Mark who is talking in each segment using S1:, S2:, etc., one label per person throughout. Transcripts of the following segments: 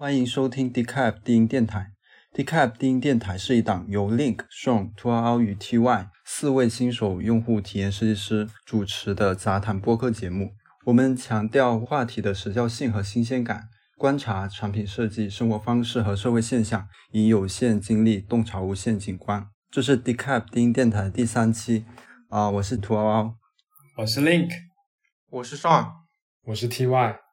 S1: 欢迎收听 Decap 低音电台。Decap 低音电台是一档由 Link、Sean、t u a o 与 Ty 四位新手用户体验设计师主持的杂谈播客节目。我们强调话题的时效性和新鲜感，观察产品设计、生活方式和社会现象，以有限精力洞察无限景观。这是 Decap 低音电台的第三期。啊，我是 t u a o
S2: 我是 Link，
S3: 我是 Sean，
S4: 我是 Ty。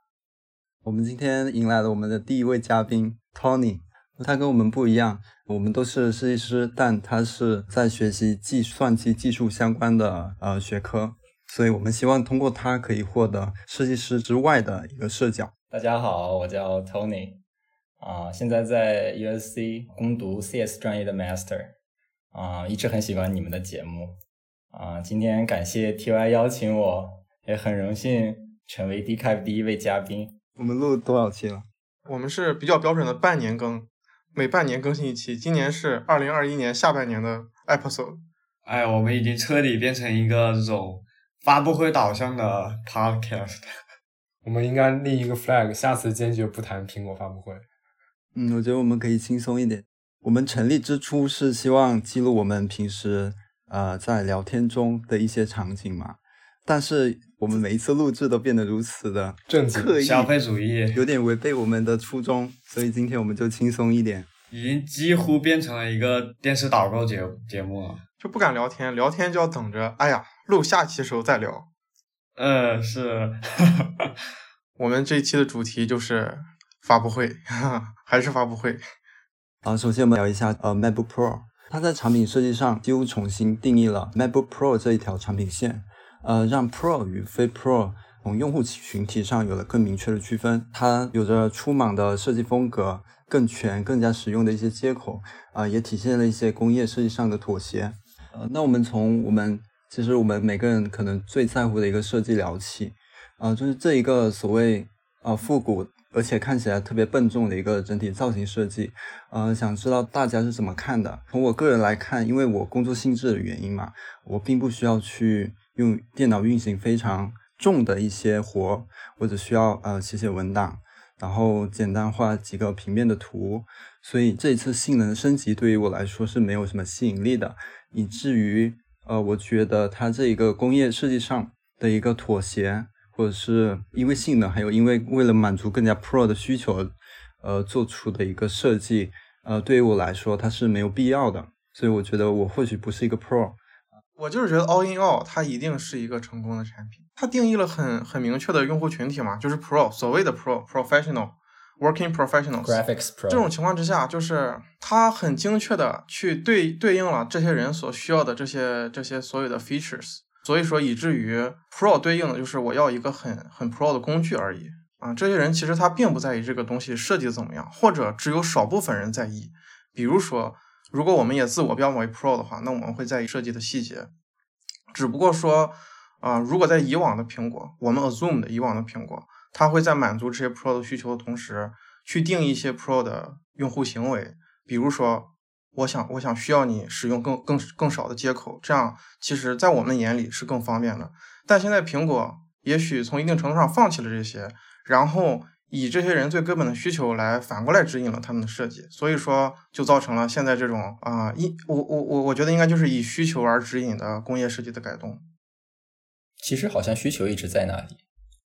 S1: 我们今天迎来了我们的第一位嘉宾 Tony，他跟我们不一样，我们都是设计师，但他是在学习计算机技术相关的呃学科，所以我们希望通过他可以获得设计师之外的一个视角。
S5: 大家好，我叫 Tony，啊，现在在 USC 攻读 CS 专业的 Master，啊，一直很喜欢你们的节目，啊，今天感谢 TY 邀请我，也很荣幸成为 Decap 第一位嘉宾。
S1: 我们录多少期了？
S3: 我们是比较标准的半年更，每半年更新一期。今年是二零二一年下半年的 episode。
S2: 哎，我们已经彻底变成一个这种发布会导向的 podcast。
S4: 我们应该立一个 flag，下次坚决不谈苹果发布会。
S1: 嗯，我觉得我们可以轻松一点。我们成立之初是希望记录我们平时呃在聊天中的一些场景嘛。但是我们每一次录制都变得如此的
S4: 正
S1: 刻意，
S2: 消费主义
S1: 有点违背我们的初衷，所以今天我们就轻松一点，
S2: 已经几乎变成了一个电视导购节节目了，
S3: 就不敢聊天，聊天就要等着，哎呀，录下期的时候再聊。
S2: 嗯，是，
S3: 我们这一期的主题就是发布会，还是发布会。
S1: 啊，首先我们聊一下呃，MacBook Pro，它在产品设计上几乎重新定义了 MacBook Pro 这一条产品线。呃，让 Pro 与非 Pro 从用户群体上有了更明确的区分。它有着粗莽的设计风格，更全、更加实用的一些接口，啊，也体现了一些工业设计上的妥协。呃，那我们从我们其实我们每个人可能最在乎的一个设计聊起，啊，就是这一个所谓啊复古而且看起来特别笨重的一个整体造型设计，呃，想知道大家是怎么看的？从我个人来看，因为我工作性质的原因嘛，我并不需要去。用电脑运行非常重的一些活，或者需要呃写写文档，然后简单画几个平面的图，所以这一次性能升级对于我来说是没有什么吸引力的，以至于呃我觉得它这一个工业设计上的一个妥协，或者是因为性能，还有因为为了满足更加 Pro 的需求，呃做出的一个设计，呃对于我来说它是没有必要的，所以我觉得我或许不是一个 Pro。
S3: 我就是觉得 All in All 它一定是一个成功的产品，它定义了很很明确的用户群体嘛，就是 Pro 所谓的 Pro Professional Working Professionals
S5: Graphics Pro
S3: 这种情况之下，就是它很精确的去对对应了这些人所需要的这些这些所有的 features，所以说以至于 Pro 对应的就是我要一个很很 Pro 的工具而已。啊，这些人其实他并不在意这个东西设计的怎么样，或者只有少部分人在意，比如说。如果我们也自我标榜为 Pro 的话，那我们会在意设计的细节。只不过说，啊，如果在以往的苹果，我们 assume 的以往的苹果，它会在满足这些 Pro 的需求的同时，去定一些 Pro 的用户行为。比如说，我想，我想需要你使用更更更少的接口，这样其实在我们眼里是更方便的。但现在苹果也许从一定程度上放弃了这些，然后。以这些人最根本的需求来反过来指引了他们的设计，所以说就造成了现在这种啊，一我我我我觉得应该就是以需求而指引的工业设计的改动。
S5: 其实好像需求一直在那里，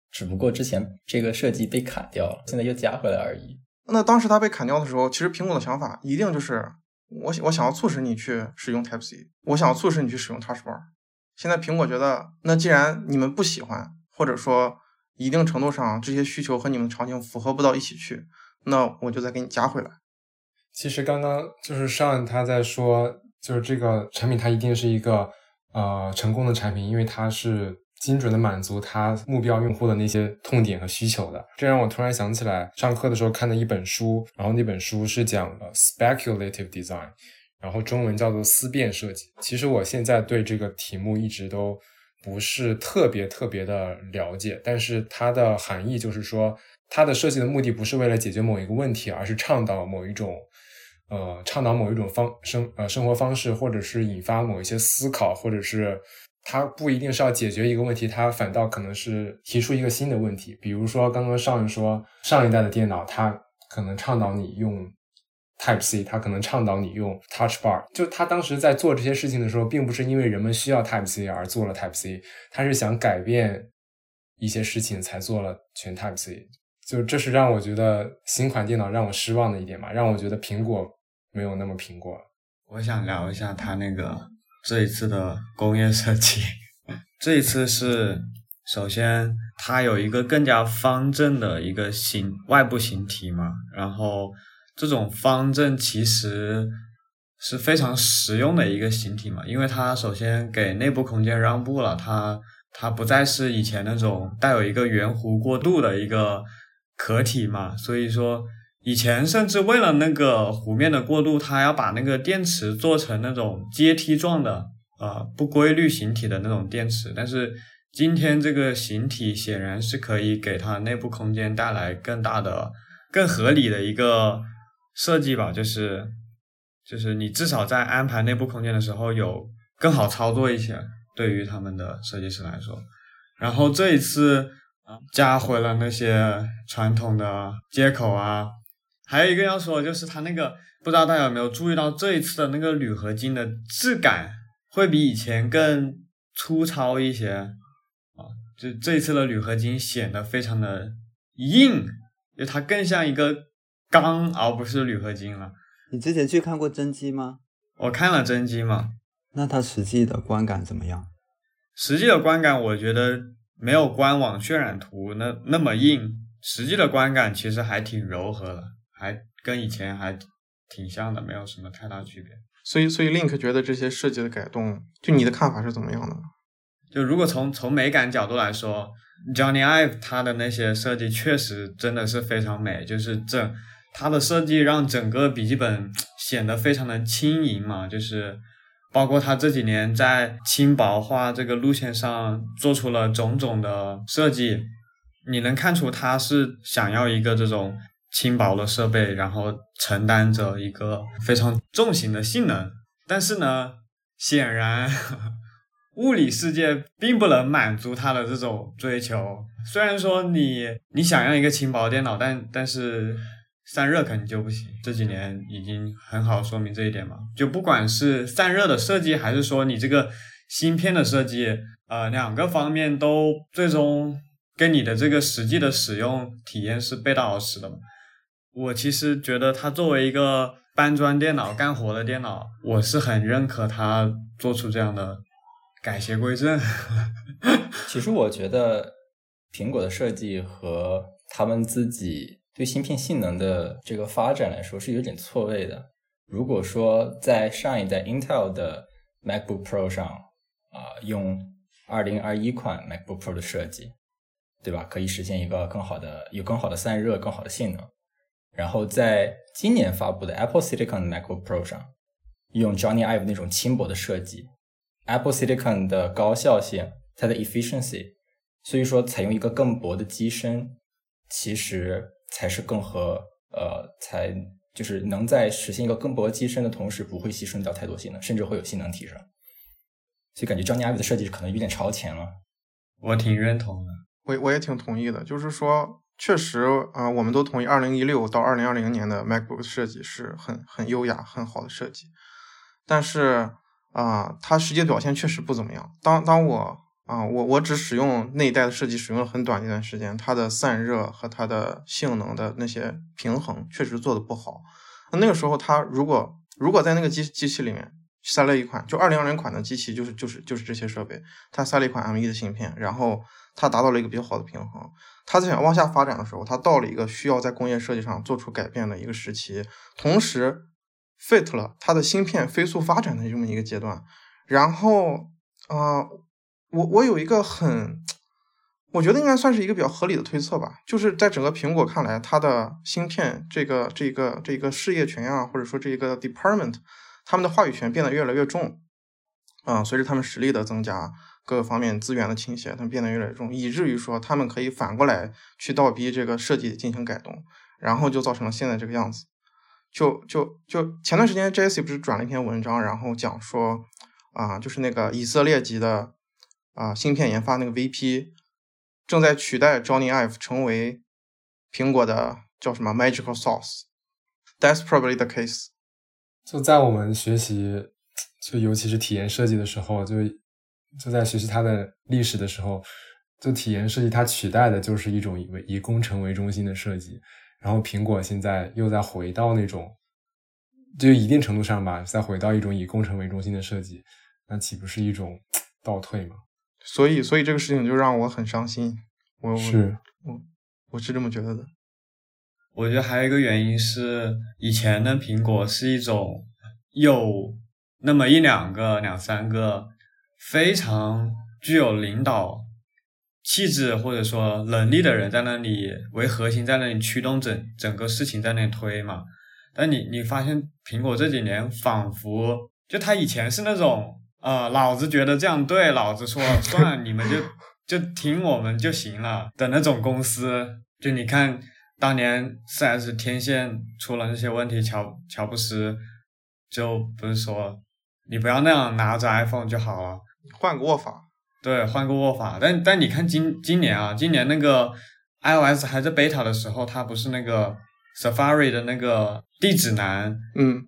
S5: 只不过之前这个设计被砍掉了，现在又加回来而已。
S3: 那当时它被砍掉的时候，其实苹果的想法一定就是我我想要促使你去使用 Type C，我想要促使你去使用 Touch Bar。现在苹果觉得，那既然你们不喜欢，或者说。一定程度上，这些需求和你们场景符合不到一起去，那我就再给你加回来。
S4: 其实刚刚就是上他在说，就是这个产品它一定是一个呃成功的产品，因为它是精准的满足它目标用户的那些痛点和需求的。这让我突然想起来上课的时候看的一本书，然后那本书是讲了 speculative design，然后中文叫做思辨设计。其实我现在对这个题目一直都。不是特别特别的了解，但是它的含义就是说，它的设计的目的不是为了解决某一个问题，而是倡导某一种，呃，倡导某一种方生呃生活方式，或者是引发某一些思考，或者是它不一定是要解决一个问题，它反倒可能是提出一个新的问题。比如说刚刚上一说，上一代的电脑它可能倡导你用 Type C，他可能倡导你用 Touch Bar。就他当时在做这些事情的时候，并不是因为人们需要 Type C 而做了 Type C，他是想改变一些事情才做了全 Type C。就这是让我觉得新款电脑让我失望的一点吧，让我觉得苹果没有那么苹果。
S2: 我想聊一下它那个这一次的工业设计。这一次是首先它有一个更加方正的一个形外部形体嘛，然后这种方正其实是非常实用的一个形体嘛，因为它首先给内部空间让步了，它它不再是以前那种带有一个圆弧过渡的一个壳体嘛，所以说。以前甚至为了那个弧面的过渡，它要把那个电池做成那种阶梯状的，呃，不规律形体的那种电池。但是今天这个形体显然是可以给它内部空间带来更大的、更合理的一个设计吧，就是就是你至少在安排内部空间的时候有更好操作一些，对于他们的设计师来说。然后这一次啊，加回了那些传统的接口啊。还有一个要说，就是它那个不知道大家有没有注意到，这一次的那个铝合金的质感会比以前更粗糙一些啊，就这一次的铝合金显得非常的硬，就它更像一个钢而不是铝合金了。
S1: 你之前去看过真机吗？
S2: 我看了真机嘛。
S1: 那它实际的观感怎么样？
S2: 实际的观感，我觉得没有官网渲染图那那么硬，实际的观感其实还挺柔和的。还跟以前还挺像的，没有什么太大区别。
S3: 所以，所以 Link 觉得这些设计的改动，就你的看法是怎么样的？
S2: 就如果从从美感角度来说，Johnny Ive 他的那些设计确实真的是非常美，就是这它的设计让整个笔记本 显得非常的轻盈嘛，就是包括它这几年在轻薄化这个路线上做出了种种的设计，你能看出它是想要一个这种。轻薄的设备，然后承担着一个非常重型的性能，但是呢，显然 物理世界并不能满足他的这种追求。虽然说你你想要一个轻薄电脑，但但是散热肯定就不行。这几年已经很好说明这一点嘛。就不管是散热的设计，还是说你这个芯片的设计，呃，两个方面都最终跟你的这个实际的使用体验是背道而驰的嘛。我其实觉得它作为一个搬砖电脑干活的电脑，我是很认可它做出这样的改邪归正。
S5: 其实我觉得苹果的设计和他们自己对芯片性能的这个发展来说是有点错位的。如果说在上一代 Intel 的 MacBook Pro 上啊，用2021款 MacBook Pro 的设计，对吧？可以实现一个更好的、有更好的散热、更好的性能。然后在今年发布的 Apple Silicon MacBook Pro 上，用 Johnny Ive 那种轻薄的设计，Apple Silicon 的高效性，它的 efficiency，所以说采用一个更薄的机身，其实才是更和呃，才就是能在实现一个更薄机身的同时，不会牺牲掉太多性能，甚至会有性能提升。所以感觉 Johnny Ive 的设计可能有点超前了。
S2: 我挺认同的，
S3: 我我也挺同意的，就是说。确实啊，我们都同意，二零一六到二零二零年的 MacBook 设计是很很优雅、很好的设计。但是啊，它实际表现确实不怎么样。当当我啊，我我只使用那一代的设计，使用了很短一段时间，它的散热和它的性能的那些平衡确实做的不好。那个时候，它如果如果在那个机机器里面塞了一款，就二零二零款的机器，就是就是就是这些设备，它塞了一款 M1 的芯片，然后它达到了一个比较好的平衡。他在想往下发展的时候，他到了一个需要在工业设计上做出改变的一个时期，同时 fit 了它的芯片飞速发展的这么一个阶段。然后啊，我我有一个很，我觉得应该算是一个比较合理的推测吧，就是在整个苹果看来，它的芯片这个这个这个事业群啊，或者说这个 department，他们的话语权变得越来越重啊，随着他们实力的增加。各个方面资源的倾斜，它变得越来越重，以至于说他们可以反过来去倒逼这个设计进行改动，然后就造成了现在这个样子。就就就前段时间 Jesse 不是转了一篇文章，然后讲说啊，就是那个以色列籍的啊芯片研发那个 VP 正在取代 Johnny Ive 成为苹果的叫什么 magical sauce。That's probably the case。
S4: 就在我们学习，就尤其是体验设计的时候，就就在学习它的历史的时候，就体验设计它取代的就是一种以以工程为中心的设计。然后苹果现在又在回到那种，就一定程度上吧，再回到一种以工程为中心的设计，那岂不是一种倒退吗？
S3: 所以，所以这个事情就让我很伤心。我
S4: 是
S3: 我我是这么觉得的。
S2: 我觉得还有一个原因是，以前的苹果是一种有那么一两个、两三个非常具有领导气质或者说能力的人在那里为核心，在那里驱动整整个事情在那里推嘛。但你你发现苹果这几年仿佛就他以前是那种呃，老子觉得这样对，老子说了 算，你们就就听我们就行了的那种公司。就你看。当年四 S 天线出了那些问题，乔乔布斯就不是说你不要那样拿着 iPhone 就好了，
S3: 换个握法。
S2: 对，换个握法。但但你看今今年啊，今年那个 iOS 还在 beta 的时候，它不是那个 Safari 的那个地址栏，
S3: 嗯，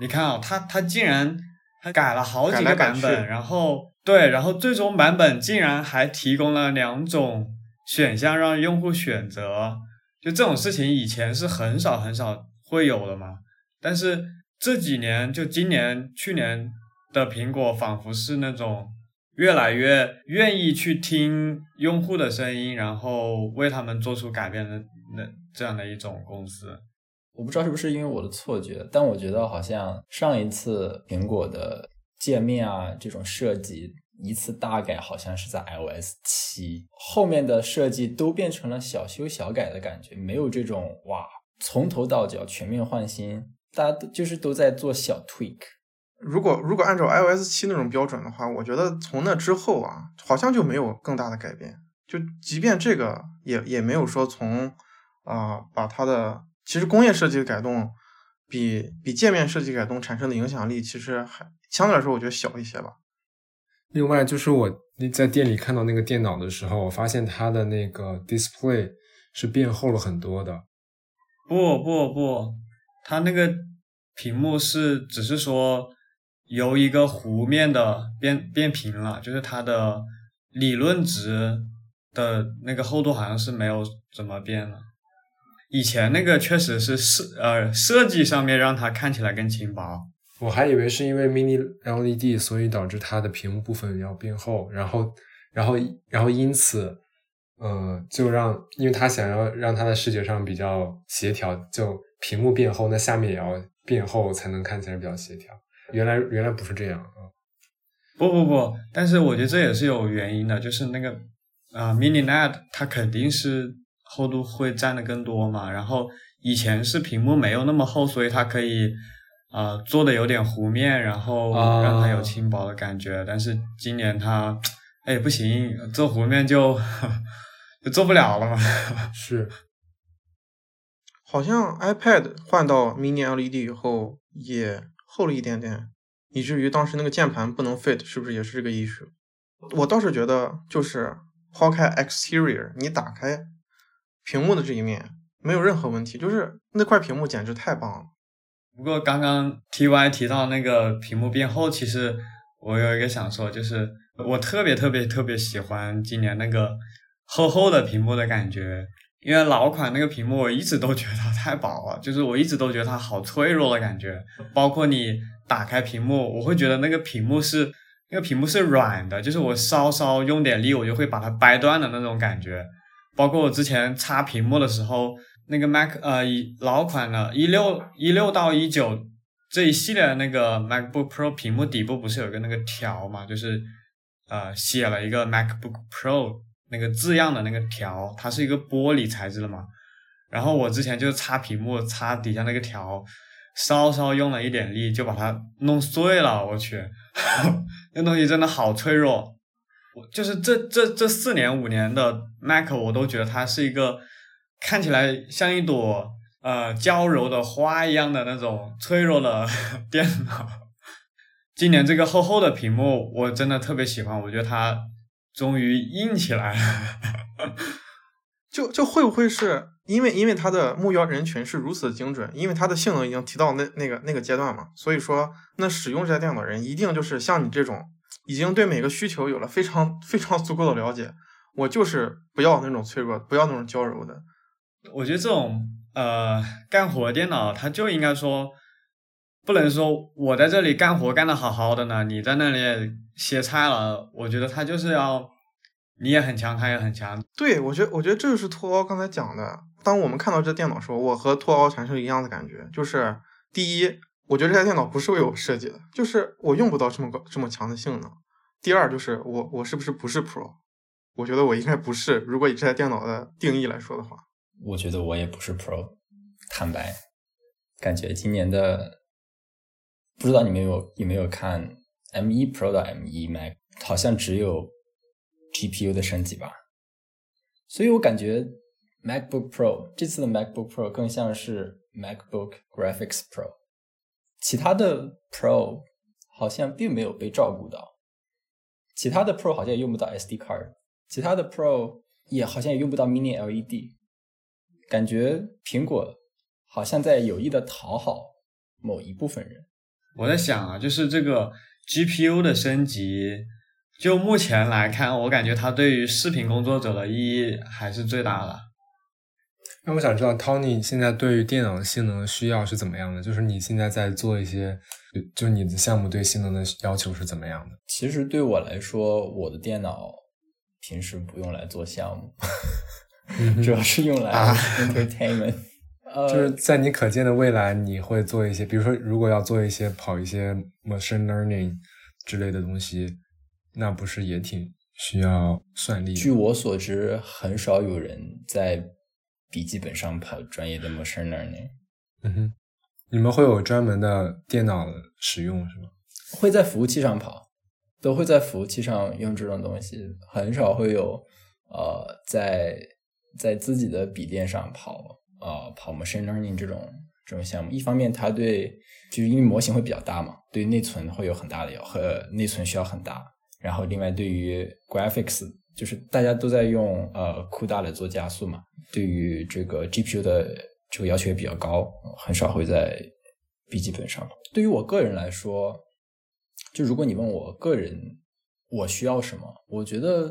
S2: 你看啊，它它竟然它改了好几个版本，然后对，然后最终版本竟然还提供了两种选项让用户选择。就这种事情以前是很少很少会有的嘛，但是这几年就今年去年的苹果仿佛是那种越来越愿意去听用户的声音，然后为他们做出改变的那这样的一种公司。
S5: 我不知道是不是因为我的错觉，但我觉得好像上一次苹果的界面啊这种设计。一次大改好像是在 iOS 七，后面的设计都变成了小修小改的感觉，没有这种哇从头到脚全面换新，大家都就是都在做小 tweak。
S3: 如果如果按照 iOS 七那种标准的话，我觉得从那之后啊，好像就没有更大的改变。就即便这个也也没有说从啊把它的其实工业设计的改动比比界面设计改动产生的影响力，其实还相对来说我觉得小一些吧。
S4: 另外，就是我在店里看到那个电脑的时候，我发现它的那个 display 是变厚了很多的。
S2: 不不不，它那个屏幕是只是说由一个弧面的变变平了，就是它的理论值的那个厚度好像是没有怎么变了。以前那个确实是设呃设计上面让它看起来更轻薄。
S4: 我还以为是因为 Mini LED，所以导致它的屏幕部分要变厚，然后，然后，然后因此，呃，就让，因为他想要让它的视觉上比较协调，就屏幕变厚，那下面也要变厚才能看起来比较协调。原来原来不是这样啊！
S2: 不不不，但是我觉得这也是有原因的，就是那个啊，Mini LED 它肯定是厚度会占的更多嘛，然后以前是屏幕没有那么厚，所以它可以。啊，做的有点弧面，然后让它有轻薄的感觉。但是今年它，哎，不行，做弧面就 就做不了了嘛。
S4: 是，
S3: 好像 iPad 换到 Mini LED 以后也厚了一点点，以至于当时那个键盘不能 fit，是不是也是这个 issue？我倒是觉得，就是抛开 exterior，你打开屏幕的这一面没有任何问题，就是那块屏幕简直太棒了。
S2: 不过刚刚 T Y 提到那个屏幕变厚，其实我有一个想说，就是我特别特别特别喜欢今年那个厚厚的屏幕的感觉，因为老款那个屏幕我一直都觉得它太薄了，就是我一直都觉得它好脆弱的感觉。包括你打开屏幕，我会觉得那个屏幕是那个屏幕是软的，就是我稍稍用点力，我就会把它掰断的那种感觉。包括我之前擦屏幕的时候。那个 Mac 呃，以老款的，一六一六到一九这一系列的那个 MacBook Pro 屏幕底部不是有个那个条嘛？就是呃写了一个 MacBook Pro 那个字样的那个条，它是一个玻璃材质的嘛。然后我之前就擦屏幕，擦底下那个条，稍稍用了一点力就把它弄碎了。我去，那东西真的好脆弱。我就是这这这四年五年的 Mac，我都觉得它是一个。看起来像一朵呃娇柔的花一样的那种脆弱的 电脑，今年这个厚厚的屏幕我真的特别喜欢，我觉得它终于硬起来了。
S3: 就就会不会是因为因为它的目标人群是如此精准，因为它的性能已经提到那那个那个阶段嘛，所以说那使用这台电脑的人一定就是像你这种已经对每个需求有了非常非常足够的了解。我就是不要那种脆弱，不要那种娇柔的。
S2: 我觉得这种呃干活电脑，它就应该说，不能说我在这里干活干的好好的呢，你在那里歇菜了。我觉得它就是要你也很强，他也很强。
S3: 对，我觉得我觉得这就是托奥刚才讲的。当我们看到这电脑的时候，我和托奥产生一样的感觉，就是第一，我觉得这台电脑不是为我设计的，就是我用不到这么高这么强的性能。第二，就是我我是不是不是 Pro？我觉得我应该不是。如果以这台电脑的定义来说的话，
S5: 我觉得我也不是 Pro。坦白，感觉今年的不知道你们有有没有看 M1 Pro 的 M1 Mac，好像只有 GPU 的升级吧。所以我感觉 MacBook Pro 这次的 MacBook Pro 更像是 MacBook Graphics Pro，其他的 Pro 好像并没有被照顾到，其他的 Pro 好像也用不到 SD card。其他的 Pro 也好像也用不到 Mini LED，感觉苹果好像在有意的讨好某一部分人。
S2: 我在想啊，就是这个 GPU 的升级，就目前来看，我感觉它对于视频工作者的意义还是最大的。
S4: 那我想知道，Tony 现在对于电脑性能的需要是怎么样的？就是你现在在做一些，就你的项目对性能的要求是怎么样的？
S5: 其实对我来说，我的电脑。平时不用来做项目，主要是用来 entertainment。
S4: 就是在你可见的未来，你会做一些，比如说，如果要做一些跑一些 machine learning 之类的东西，那不是也挺需要算力？
S5: 据我所知，很少有人在笔记本上跑专业的 machine learning。
S4: 嗯哼，你们会有专门的电脑使用是吗？
S5: 会在服务器上跑。都会在服务器上用这种东西，很少会有呃在在自己的笔电上跑呃跑 machine learning 这种这种项目。一方面，它对就是因为模型会比较大嘛，对内存会有很大的要和内存需要很大。然后，另外对于 graphics，就是大家都在用呃 CUDA 来做加速嘛，对于这个 GPU 的这个要求也比较高，很少会在笔记本上。对于我个人来说。就如果你问我个人我需要什么，我觉得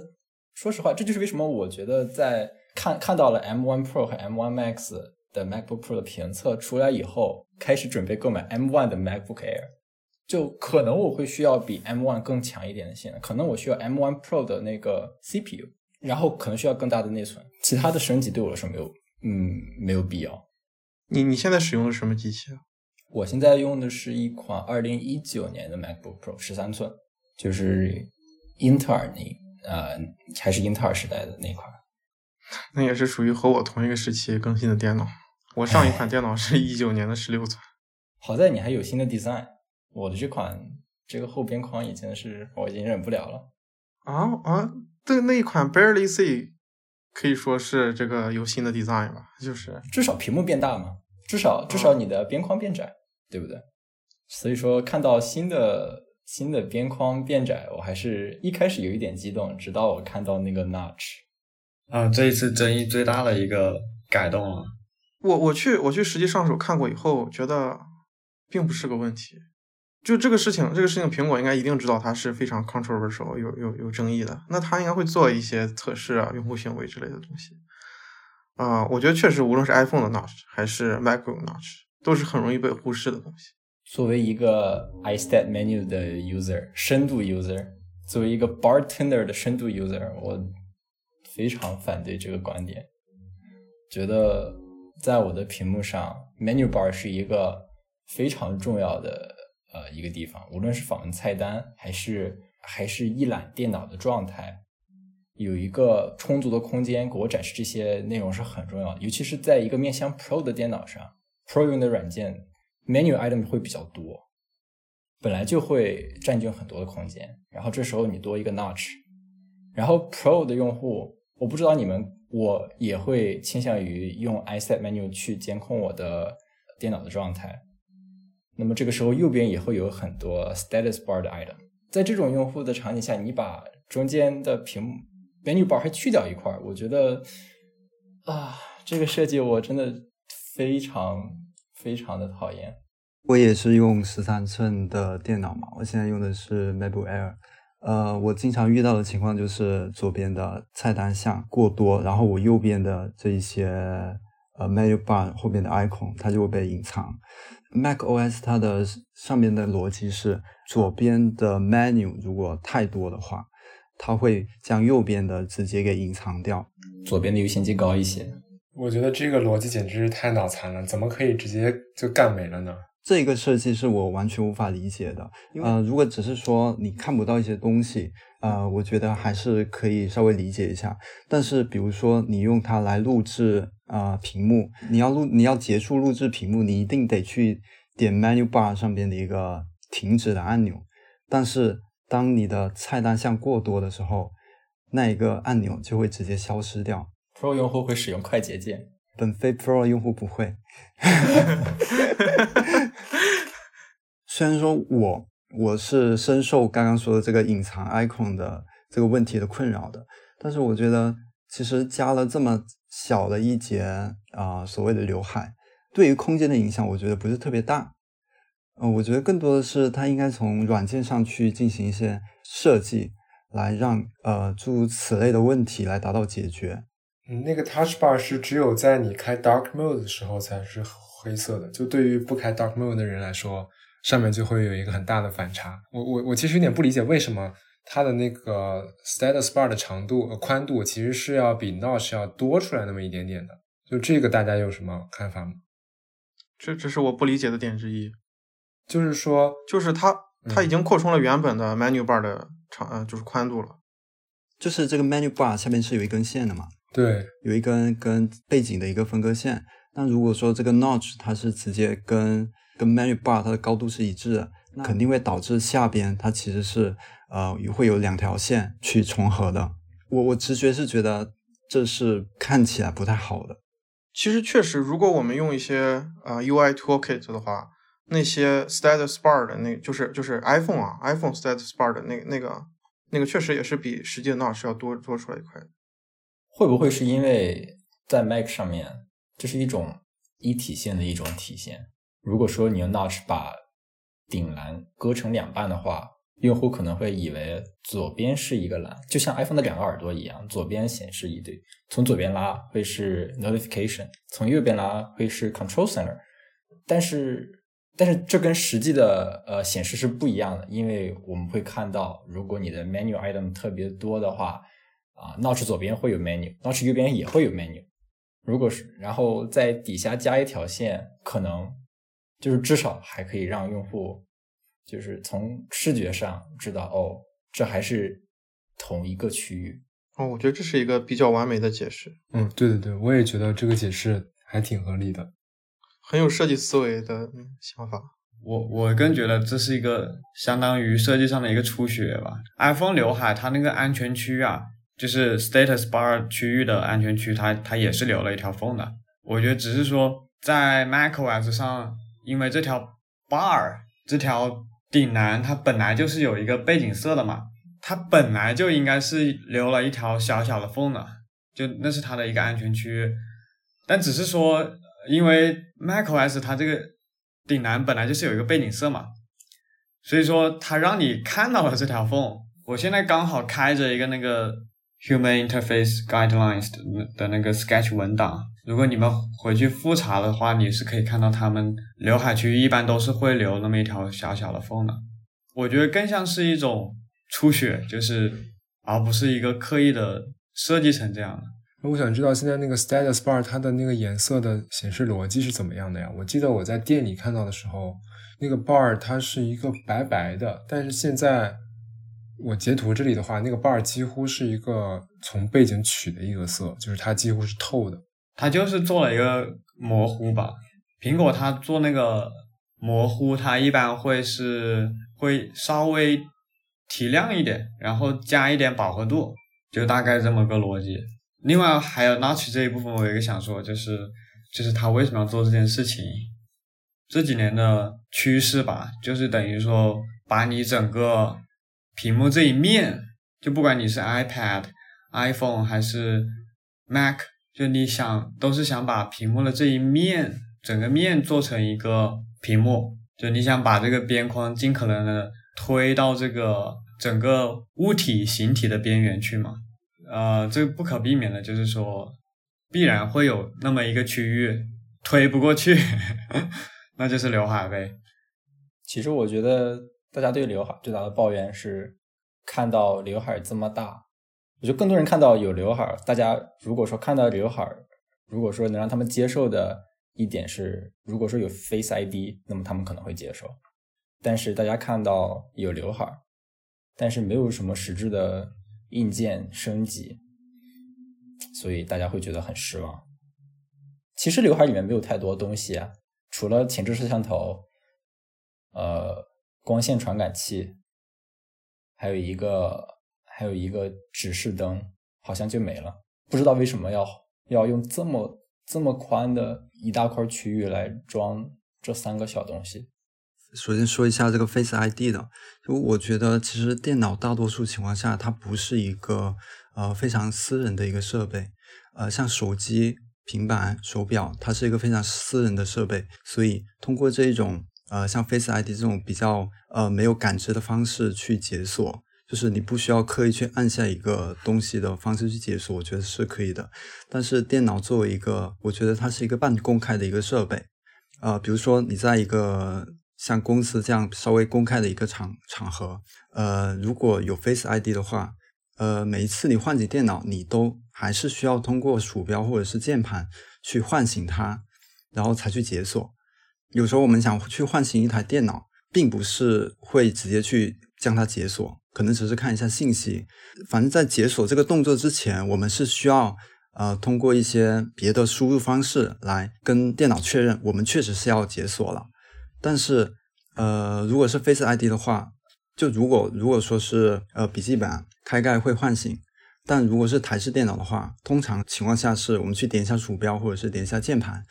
S5: 说实话，这就是为什么我觉得在看看到了 M1 Pro 和 M1 Max 的 MacBook Pro 的评测出来以后，开始准备购买 M1 的 MacBook Air，就可能我会需要比 M1 更强一点的性能，可能我需要 M1 Pro 的那个 CPU，然后可能需要更大的内存，其他的升级对我来说没有，嗯，没有必要。
S3: 你你现在使用的什么机器啊？
S5: 我现在用的是一款二零一九年的 MacBook Pro 十三寸，就是英特尔那呃还是英特尔时代的那款。
S3: 那也是属于和我同一个时期更新的电脑。我上一款电脑是一九年的十六寸。
S5: 好在你还有新的 design，我的这款这个后边框已经是我已经忍不了了。
S3: 啊啊，对，那一款 Barely See 可以说是这个有新的 design 吧？就是
S5: 至少屏幕变大嘛，至少至少你的边框变窄。对不对？所以说看到新的新的边框变窄，我还是一开始有一点激动，直到我看到那个 notch。
S2: 啊，这一次争议最大的一个改动了。
S3: 我我去我去实际上手看过以后，觉得并不是个问题。就这个事情，这个事情苹果应该一定知道它是非常 controversial 有有有争议的，那它应该会做一些测试啊、用户行为之类的东西。啊，我觉得确实无论是 iPhone 的 notch 还是 MacBook notch。都是很容易被忽视的东西。
S5: 作为一个 iStat Menu 的 user，深度 user，作为一个 bartender 的深度 user，我非常反对这个观点。觉得在我的屏幕上，menu bar 是一个非常重要的呃一个地方，无论是访问菜单，还是还是一览电脑的状态，有一个充足的空间给我展示这些内容是很重要的，尤其是在一个面向 Pro 的电脑上。Pro 用的软件 menu item 会比较多，本来就会占据很多的空间，然后这时候你多一个 notch，然后 Pro 的用户，我不知道你们，我也会倾向于用 iSet menu 去监控我的电脑的状态。那么这个时候右边也会有很多 status bar 的 item，在这种用户的场景下，你把中间的屏幕 menu bar 还去掉一块，我觉得啊。这个设计我真的非常非常的讨厌。
S1: 我也是用十三寸的电脑嘛，我现在用的是 MacBook Air。呃，我经常遇到的情况就是左边的菜单项过多，然后我右边的这一些呃 menu bar 后面的 icon 它就会被隐藏。Mac OS 它的上面的逻辑是，左边的 menu 如果太多的话，它会将右边的直接给隐藏掉。
S5: 左边的优先级高一些。
S4: 我觉得这个逻辑简直是太脑残了，怎么可以直接就干没了呢？
S1: 这个设计是我完全无法理解的。呃，如果只是说你看不到一些东西，呃，我觉得还是可以稍微理解一下。但是，比如说你用它来录制啊屏幕，你要录你要结束录制屏幕，你一定得去点 menu bar 上边的一个停止的按钮。但是，当你的菜单项过多的时候，那一个按钮就会直接消失掉。
S5: Pro 用户会使用快捷键。
S1: 本非 Pro 用户不会，虽然说我我是深受刚刚说的这个隐藏 icon 的这个问题的困扰的，但是我觉得其实加了这么小的一节啊所谓的刘海，对于空间的影响，我觉得不是特别大。嗯，我觉得更多的是它应该从软件上去进行一些设计，来让呃诸如此类的问题来达到解决。
S4: 嗯，那个 Touch Bar 是只有在你开 Dark Mode 的时候才是黑色的，就对于不开 Dark Mode 的人来说，上面就会有一个很大的反差。我我我其实有点不理解，为什么它的那个 Status Bar 的长度呃宽度其实是要比 Notch 要多出来那么一点点的？就这个大家有什么看法吗？
S3: 这这是我不理解的点之一，
S4: 就是说，
S3: 就是它它已经扩充了原本的 Menu Bar 的长呃就是宽度了，
S1: 就是这个 Menu Bar 下面是有一根线的嘛？
S4: 对，
S1: 有一根跟背景的一个分割线。那如果说这个 notch 它是直接跟跟 menu bar 它的高度是一致的，那肯定会导致下边它其实是呃会有两条线去重合的。我我直觉是觉得这是看起来不太好的。
S3: 其实确实，如果我们用一些呃 UI toolkit 的话，那些 status bar 的那，就是就是 iPhone 啊 iPhone status bar 的那那个那个确实也是比实际的 notch 要多多出来一块。
S5: 会不会是因为在 Mac 上面，这是一种一体线的一种体现？如果说你用 Notch 把顶栏割成两半的话，用户可能会以为左边是一个栏，就像 iPhone 的两个耳朵一样，左边显示一堆，从左边拉会是 Notification，从右边拉会是 Control Center。但是，但是这跟实际的呃显示是不一样的，因为我们会看到，如果你的 Menu Item 特别多的话。啊，Notch 左边会有 menu，Notch 右边也会有 menu。如果是，然后在底下加一条线，可能就是至少还可以让用户就是从视觉上知道，哦，这还是同一个区域。
S3: 哦，我觉得这是一个比较完美的解释。
S4: 嗯，对对对，我也觉得这个解释还挺合理的，
S3: 很有设计思维的想法。
S2: 我我更觉得这是一个相当于设计上的一个初学吧。iPhone 刘海它那个安全区啊。就是 status bar 区域的安全区，它它也是留了一条缝的。我觉得只是说在 macOS 上，因为这条 bar 这条顶栏它本来就是有一个背景色的嘛，它本来就应该是留了一条小小的缝的，就那是它的一个安全区。但只是说，因为 macOS 它这个顶栏本来就是有一个背景色嘛，所以说它让你看到了这条缝。我现在刚好开着一个那个。Human Interface Guidelines 的的那个 Sketch 文档，如果你们回去复查的话，你是可以看到他们刘海区一般都是会留那么一条小小的缝的。我觉得更像是一种出血，就是而不是一个刻意的设计成这样的。
S4: 我想知道现在那个 Status Bar 它的那个颜色的显示逻辑是怎么样的呀？我记得我在店里看到的时候，那个 bar 它是一个白白的，但是现在。我截图这里的话，那个 bar 几乎是一个从背景取的一个色，就是它几乎是透的。
S2: 它就是做了一个模糊吧。苹果它做那个模糊，它一般会是会稍微提亮一点，然后加一点饱和度，就大概这么个逻辑。另外还有 Notch 这一部分，我有一个想说，就是就是他为什么要做这件事情？这几年的趋势吧，就是等于说把你整个。屏幕这一面，就不管你是 iPad、iPhone 还是 Mac，就你想都是想把屏幕的这一面整个面做成一个屏幕，就你想把这个边框尽可能的推到这个整个物体形体的边缘去嘛。呃，这不可避免的就是说，必然会有那么一个区域推不过去，那就是刘海呗。
S5: 其实我觉得大家对刘海最大的抱怨是看到刘海这么大。我觉得更多人看到有刘海，大家如果说看到刘海，如果说能让他们接受的一点是，如果说有 Face ID，那么他们可能会接受。但是大家看到有刘海，但是没有什么实质的硬件升级，所以大家会觉得很失望。其实刘海里面没有太多东西啊，除了前置摄像头，呃，光线传感器，还有一个。还有一个指示灯，好像就没了。不知道为什么要要用这么这么宽的一大块区域来装这三个小东西。
S1: 首先说一下这个 Face ID 的，就我觉得其实电脑大多数情况下它不是一个呃非常私人的一个设备，呃像手机、平板、手表，它是一个非常私人的设备，所以通过这一种呃像 Face ID 这种比较呃没有感知的方式去解锁。就是你不需要刻意去按下一个东西的方式去解锁，我觉得是可以的。但是电脑作为一个，我觉得它是一个半公开的一个设备，呃，比如说你在一个像公司这样稍微公开的一个场场合，呃，如果有 Face ID 的话，呃，每一次你唤醒电脑，你都还是需要通过鼠标或者是键盘去唤醒它，然后才去解锁。有时候我们想去唤醒一台电脑，并不是会直接去将它解锁。可能只是看一下信息，反正在解锁这个动作之前，我们是需要呃通过一些别的输入方式来跟电脑确认，我们确实是要解锁了。但是呃，如果是 Face ID 的话，就如果如果说是呃笔记本开盖会唤醒，但如果是台式电脑的话，通常情况下是我们去点一下鼠标或者是点一下键盘，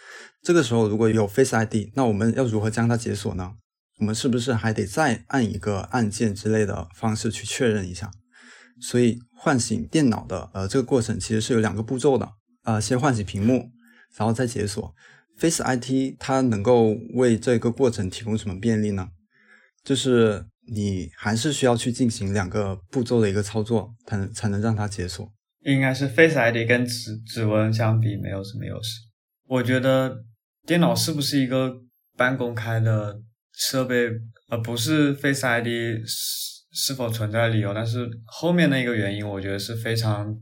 S1: 这个时候如果有 Face ID，那我们要如何将它解锁呢？我们是不是还得再按一个按键之类的方式去确认一下？所以唤醒电脑的呃这个过程其实是有两个步骤的啊，先唤醒屏幕，然后再解锁。Face ID 它能够为这个过程提供什么便利呢？就是你还是需要去进行两个步骤的一个操作，才能才能让它解锁。
S2: 应该是 Face ID 跟指指纹相比没有什么优势。我觉得电脑是不是一个半公开的？设备而不是 Face ID 是是否存在理由，但是后面那个原因，我觉得是非常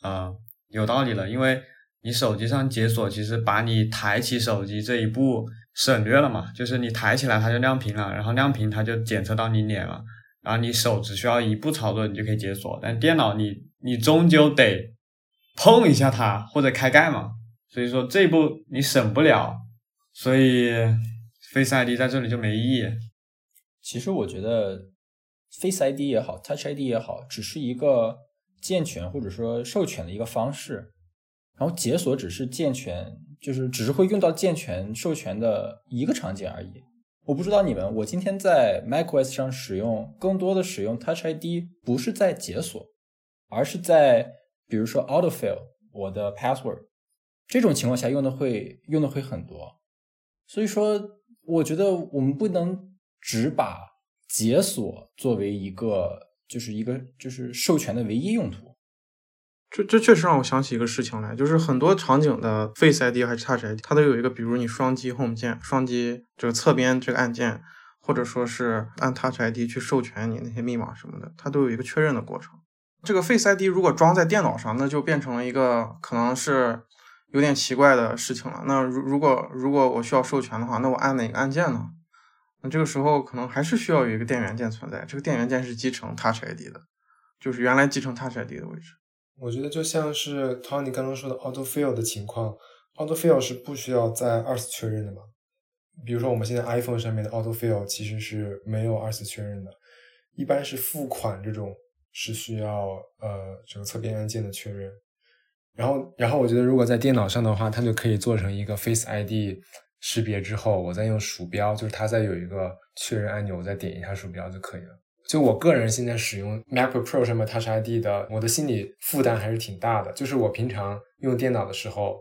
S2: 啊有道理的，因为你手机上解锁，其实把你抬起手机这一步省略了嘛，就是你抬起来它就亮屏了，然后亮屏它就检测到你脸了，然后你手只需要一步操作你就可以解锁，但电脑你你终究得碰一下它或者开盖嘛，所以说这一步你省不了，所以。Face ID 在这里就没意义。
S5: 其实我觉得 Face ID 也好，Touch ID 也好，只是一个健全或者说授权的一个方式。然后解锁只是健全，就是只是会用到健全授权的一个场景而已。我不知道你们，我今天在 macOS 上使用更多的使用 Touch ID，不是在解锁，而是在比如说 Autofill 我的 password 这种情况下用的会用的会很多。所以说。我觉得我们不能只把解锁作为一个，就是一个就是授权的唯一用途。
S3: 这这确实让我想起一个事情来，就是很多场景的 Face ID 还是 Touch ID，它都有一个，比如你双击 Home 键、双击这个侧边这个按键，或者说是按 Touch ID 去授权你那些密码什么的，它都有一个确认的过程。这个 Face ID 如果装在电脑上，那就变成了一个可能是。有点奇怪的事情了。那如如果如果我需要授权的话，那我按哪个按键呢？那这个时候可能还是需要有一个电源键存在。这个电源键是集成 Touch ID 的，就是原来集成 Touch ID 的位置。
S4: 我觉得就像是 Tony 刚刚说的 Autofill 的情况，Autofill 是不需要再二次确认的嘛？比如说我们现在 iPhone 上面的 Autofill 其实是没有二次确认的，一般是付款这种是需要呃这个侧边按键的确认。然后，然后我觉得，如果在电脑上的话，它就可以做成一个 Face ID 识别之后，我再用鼠标，就是它再有一个确认按钮，我再点一下鼠标就可以了。就我个人现在使用 Mac Pro 上面 Touch ID 的，我的心理负担还是挺大的。就是我平常用电脑的时候，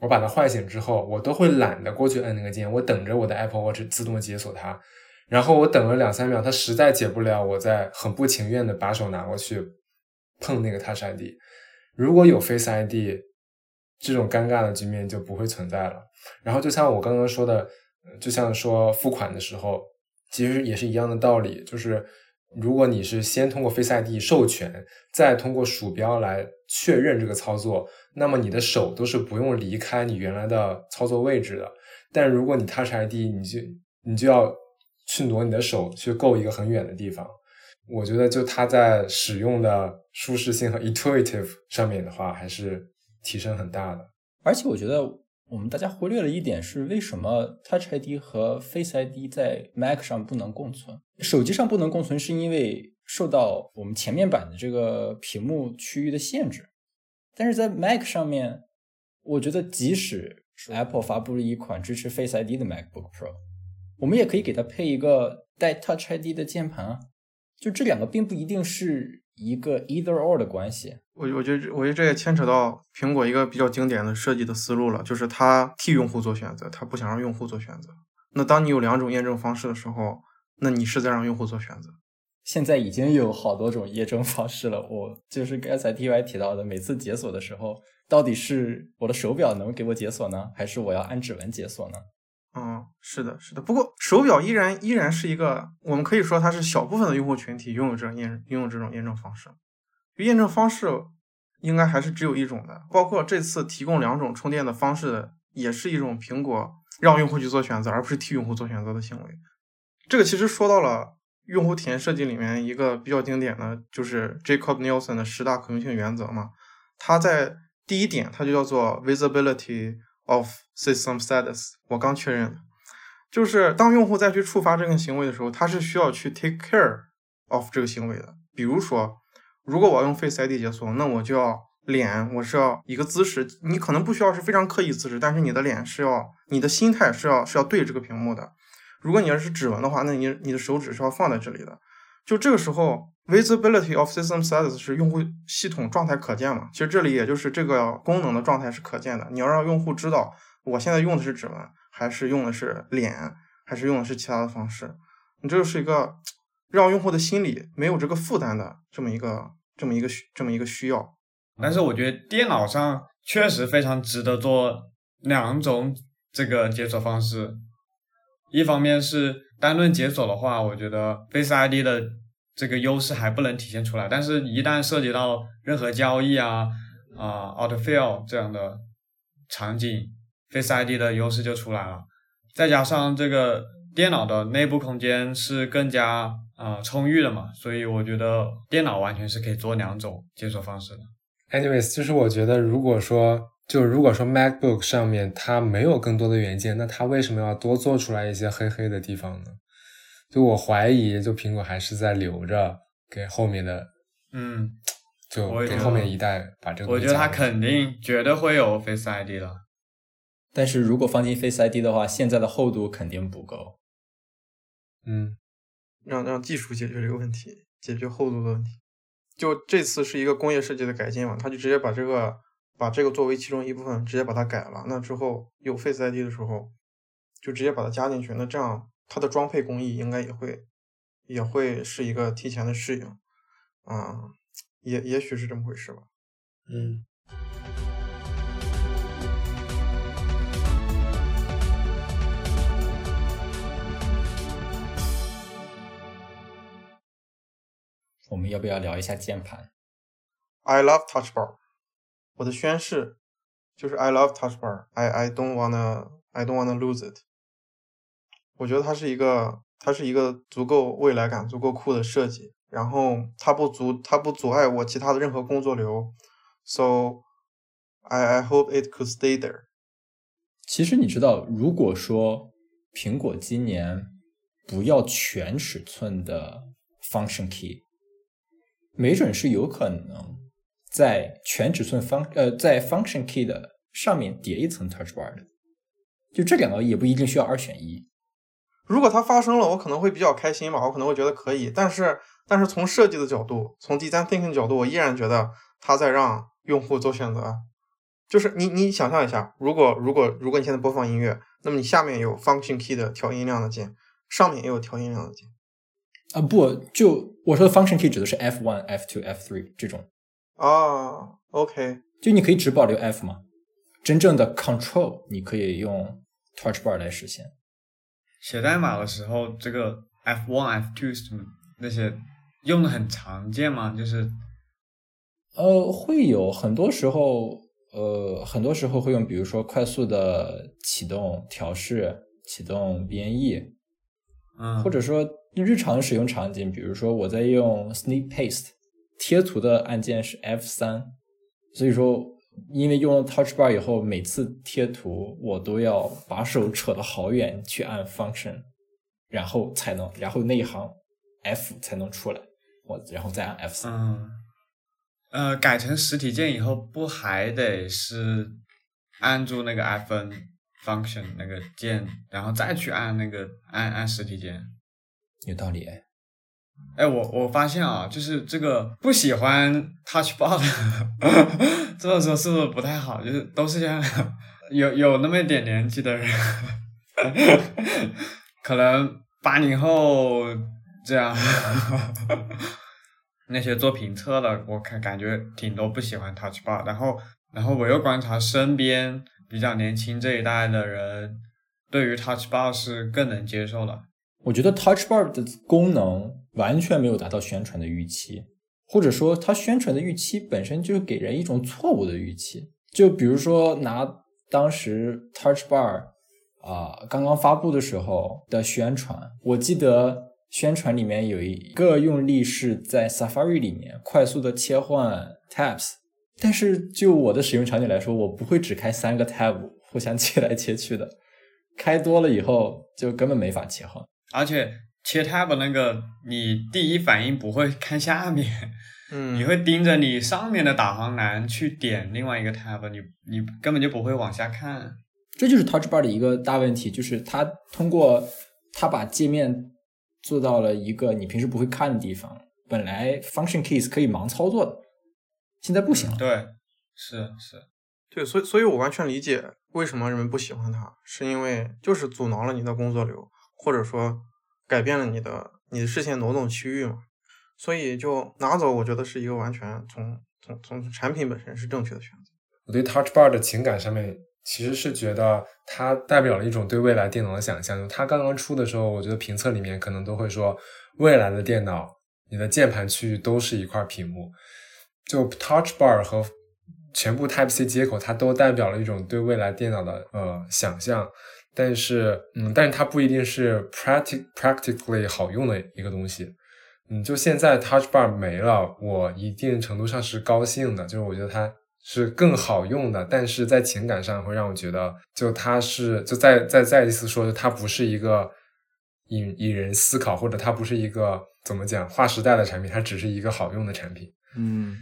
S4: 我把它唤醒之后，我都会懒得过去摁那个键，我等着我的 Apple Watch 自动解锁它。然后我等了两三秒，它实在解不了，我再很不情愿的把手拿过去碰那个 Touch ID。如果有 Face ID，这种尴尬的局面就不会存在了。然后就像我刚刚说的，就像说付款的时候，其实也是一样的道理。就是如果你是先通过 Face ID 授权，再通过鼠标来确认这个操作，那么你的手都是不用离开你原来的操作位置的。但如果你 Touch ID，你就你就要。去挪你的手去够一个很远的地方，我觉得就它在使用的舒适性和 intuitive 上面的话，还是提升很大的。
S5: 而且我觉得我们大家忽略了一点是，为什么 Touch ID 和 Face ID 在 Mac 上不能共存？手机上不能共存，是因为受到我们前面板的这个屏幕区域的限制。但是在 Mac 上面，我觉得即使是 Apple 发布了一款支持 Face ID 的 MacBook Pro。我们也可以给它配一个带 Touch ID 的键盘啊，就这两个并不一定是一个 either or 的关系。
S3: 我我觉得，我觉得这也牵扯到苹果一个比较经典的设计的思路了，就是它替用户做选择，它不想让用户做选择。那当你有两种验证方式的时候，那你是在让用户做选择。
S5: 现在已经有好多种验证方式了，我就是刚才 T Y 提到的，每次解锁的时候，到底是我的手表能给我解锁呢，还是我要按指纹解锁呢？
S3: 嗯，是的，是的。不过手表依然依然是一个，我们可以说它是小部分的用户群体拥有这种验拥有这种验证方式。验证方式应该还是只有一种的。包括这次提供两种充电的方式，也是一种苹果让用户去做选择，而不是替用户做选择的行为。这个其实说到了用户体验设计里面一个比较经典的就是 Jacob Nielsen 的十大可用性原则嘛。它在第一点，它就叫做 Visibility。Of system status，我刚确认的，就是当用户再去触发这个行为的时候，他是需要去 take care of 这个行为的。比如说，如果我要用 Face ID 解锁，那我就要脸，我是要一个姿势，你可能不需要是非常刻意姿势，但是你的脸是要，你的心态是要是要对这个屏幕的。如果你要是指纹的话，那你你的手指是要放在这里的。就这个时候，visibility of system status 是用户系统状态可见嘛？其实这里也就是这个功能的状态是可见的。你要让用户知道，我现在用的是指纹，还是用的是脸，还是用的是其他的方式。你这就是一个让用户的心理没有这个负担的这么一个这么一个这么一个需要。
S2: 但是我觉得电脑上确实非常值得做两种这个解锁方式，一方面是。单论解锁的话，我觉得 Face ID 的这个优势还不能体现出来。但是，一旦涉及到任何交易啊啊，outfill 这样的场景，Face ID 的优势就出来了。再加上这个电脑的内部空间是更加啊充裕的嘛，所以我觉得电脑完全是可以做两种解锁方式的。
S4: Anyways，就是我觉得如果说。就如果说 MacBook 上面它没有更多的元件，那它为什么要多做出来一些黑黑的地方呢？就我怀疑，就苹果还是在留着给后面的，
S2: 嗯，
S4: 就给后面一代把这个。
S2: 我觉得它肯定绝对会有 Face ID 的，
S5: 但是如果放进 Face ID 的话，现在的厚度肯定不够。
S4: 嗯，
S3: 让让技术解决这个问题，解决厚度的问题。就这次是一个工业设计的改进嘛，他就直接把这个。把这个作为其中一部分，直接把它改了。那之后有 Face ID 的时候，就直接把它加进去。那这样它的装配工艺应该也会也会是一个提前的适应啊，也也许是这么回事吧。
S4: 嗯。
S5: 我们要不要聊一下键盘
S3: ？I love Touch Bar。我的宣誓就是 I love Touch Bar，I I don't wanna I don't wanna lose it。我觉得它是一个它是一个足够未来感、足够酷的设计，然后它不阻它不阻碍我其他的任何工作流，so I I hope it could stay there。
S5: 其实你知道，如果说苹果今年不要全尺寸的 Function Key，没准是有可能。在全尺寸方呃，在 Function Key 的上面叠一层 Touch Bar 的，就这两个也不一定需要二选一。
S3: 如果它发生了，我可能会比较开心吧，我可能会觉得可以。但是但是从设计的角度，从 design thinking 角度，我依然觉得它在让用户做选择。就是你你想象一下，如果如果如果你现在播放音乐，那么你下面有 function key 的调音量的键，上面也有调音量的键。
S5: 啊不，就我说的 function key 指的是 F one、F two、F three 这种，
S3: 啊，OK，
S5: 就你可以只保留 F 嘛，真正的 control 你可以用 touch bar 来实现。
S2: 写代码的时候，这个 F one、F two 什么那些用的很常见吗？就是
S5: 呃，会有很多时候，呃，很多时候会用，比如说快速的启动调试、启动编译，
S2: 嗯，
S5: 或者说日常使用场景，比如说我在用 Snip Paste 贴图的按键是 F 三，所以说因为用了 Touch Bar 以后，每次贴图我都要把手扯得好远去按 Function，然后才能，然后那一行 F 才能出来，我然后再按 F 三。
S2: 嗯，呃，改成实体键以后，不还得是按住那个 F N function 那个键，然后再去按那个按按实体键？
S5: 有道理哎。
S2: 哎，我我发现啊，就是这个不喜欢 Touch Bar 的，这么说是不是不太好？就是都是像有有那么一点年纪的人，可能八零后这样，那些做评测的，我看感觉挺多不喜欢 Touch Bar，然后然后我又观察身边比较年轻这一代的人，对于 Touch Bar 是更能接受的。
S5: 我觉得 Touch Bar 的功能完全没有达到宣传的预期，或者说它宣传的预期本身就是给人一种错误的预期。就比如说拿当时 Touch Bar 啊、刚刚发布的时候的宣传，我记得宣传里面有一个用力是在 Safari 里面快速的切换 tabs，但是就我的使用场景来说，我不会只开三个 tab 互相切来切去的，开多了以后就根本没法切换。
S2: 而且切 tab 那个，你第一反应不会看下面，
S3: 嗯，
S2: 你会盯着你上面的导航栏去点另外一个 tab，你你根本就不会往下看。
S5: 这就是 Touch Bar 的一个大问题，就是它通过它把界面做到了一个你平时不会看的地方。本来 Function Keys 可以盲操作的，现在不行了。
S2: 对，是是，
S3: 对，所以所以我完全理解为什么人们不喜欢它，是因为就是阻挠了你的工作流，或者说改变了你的你的视线挪动区域嘛。所以就拿走，我觉得是一个完全从从从产品本身是正确的选择。
S4: 我对 Touch Bar 的情感上面，其实是觉得它代表了一种对未来电脑的想象。就它刚刚出的时候，我觉得评测里面可能都会说，未来的电脑，你的键盘区域都是一块屏幕。就 Touch Bar 和全部 Type C 接口，它都代表了一种对未来电脑的呃想象。但是，嗯，但是它不一定是 practic practically 好用的一个东西。嗯，就现在 Touch Bar 没了，我一定程度上是高兴的，就是我觉得它是更好用的，但是在情感上会让我觉得，就它是就再再再一次说，它不是一个引引人思考，或者它不是一个怎么讲划时代的产品，它只是一个好用的产品。
S1: 嗯，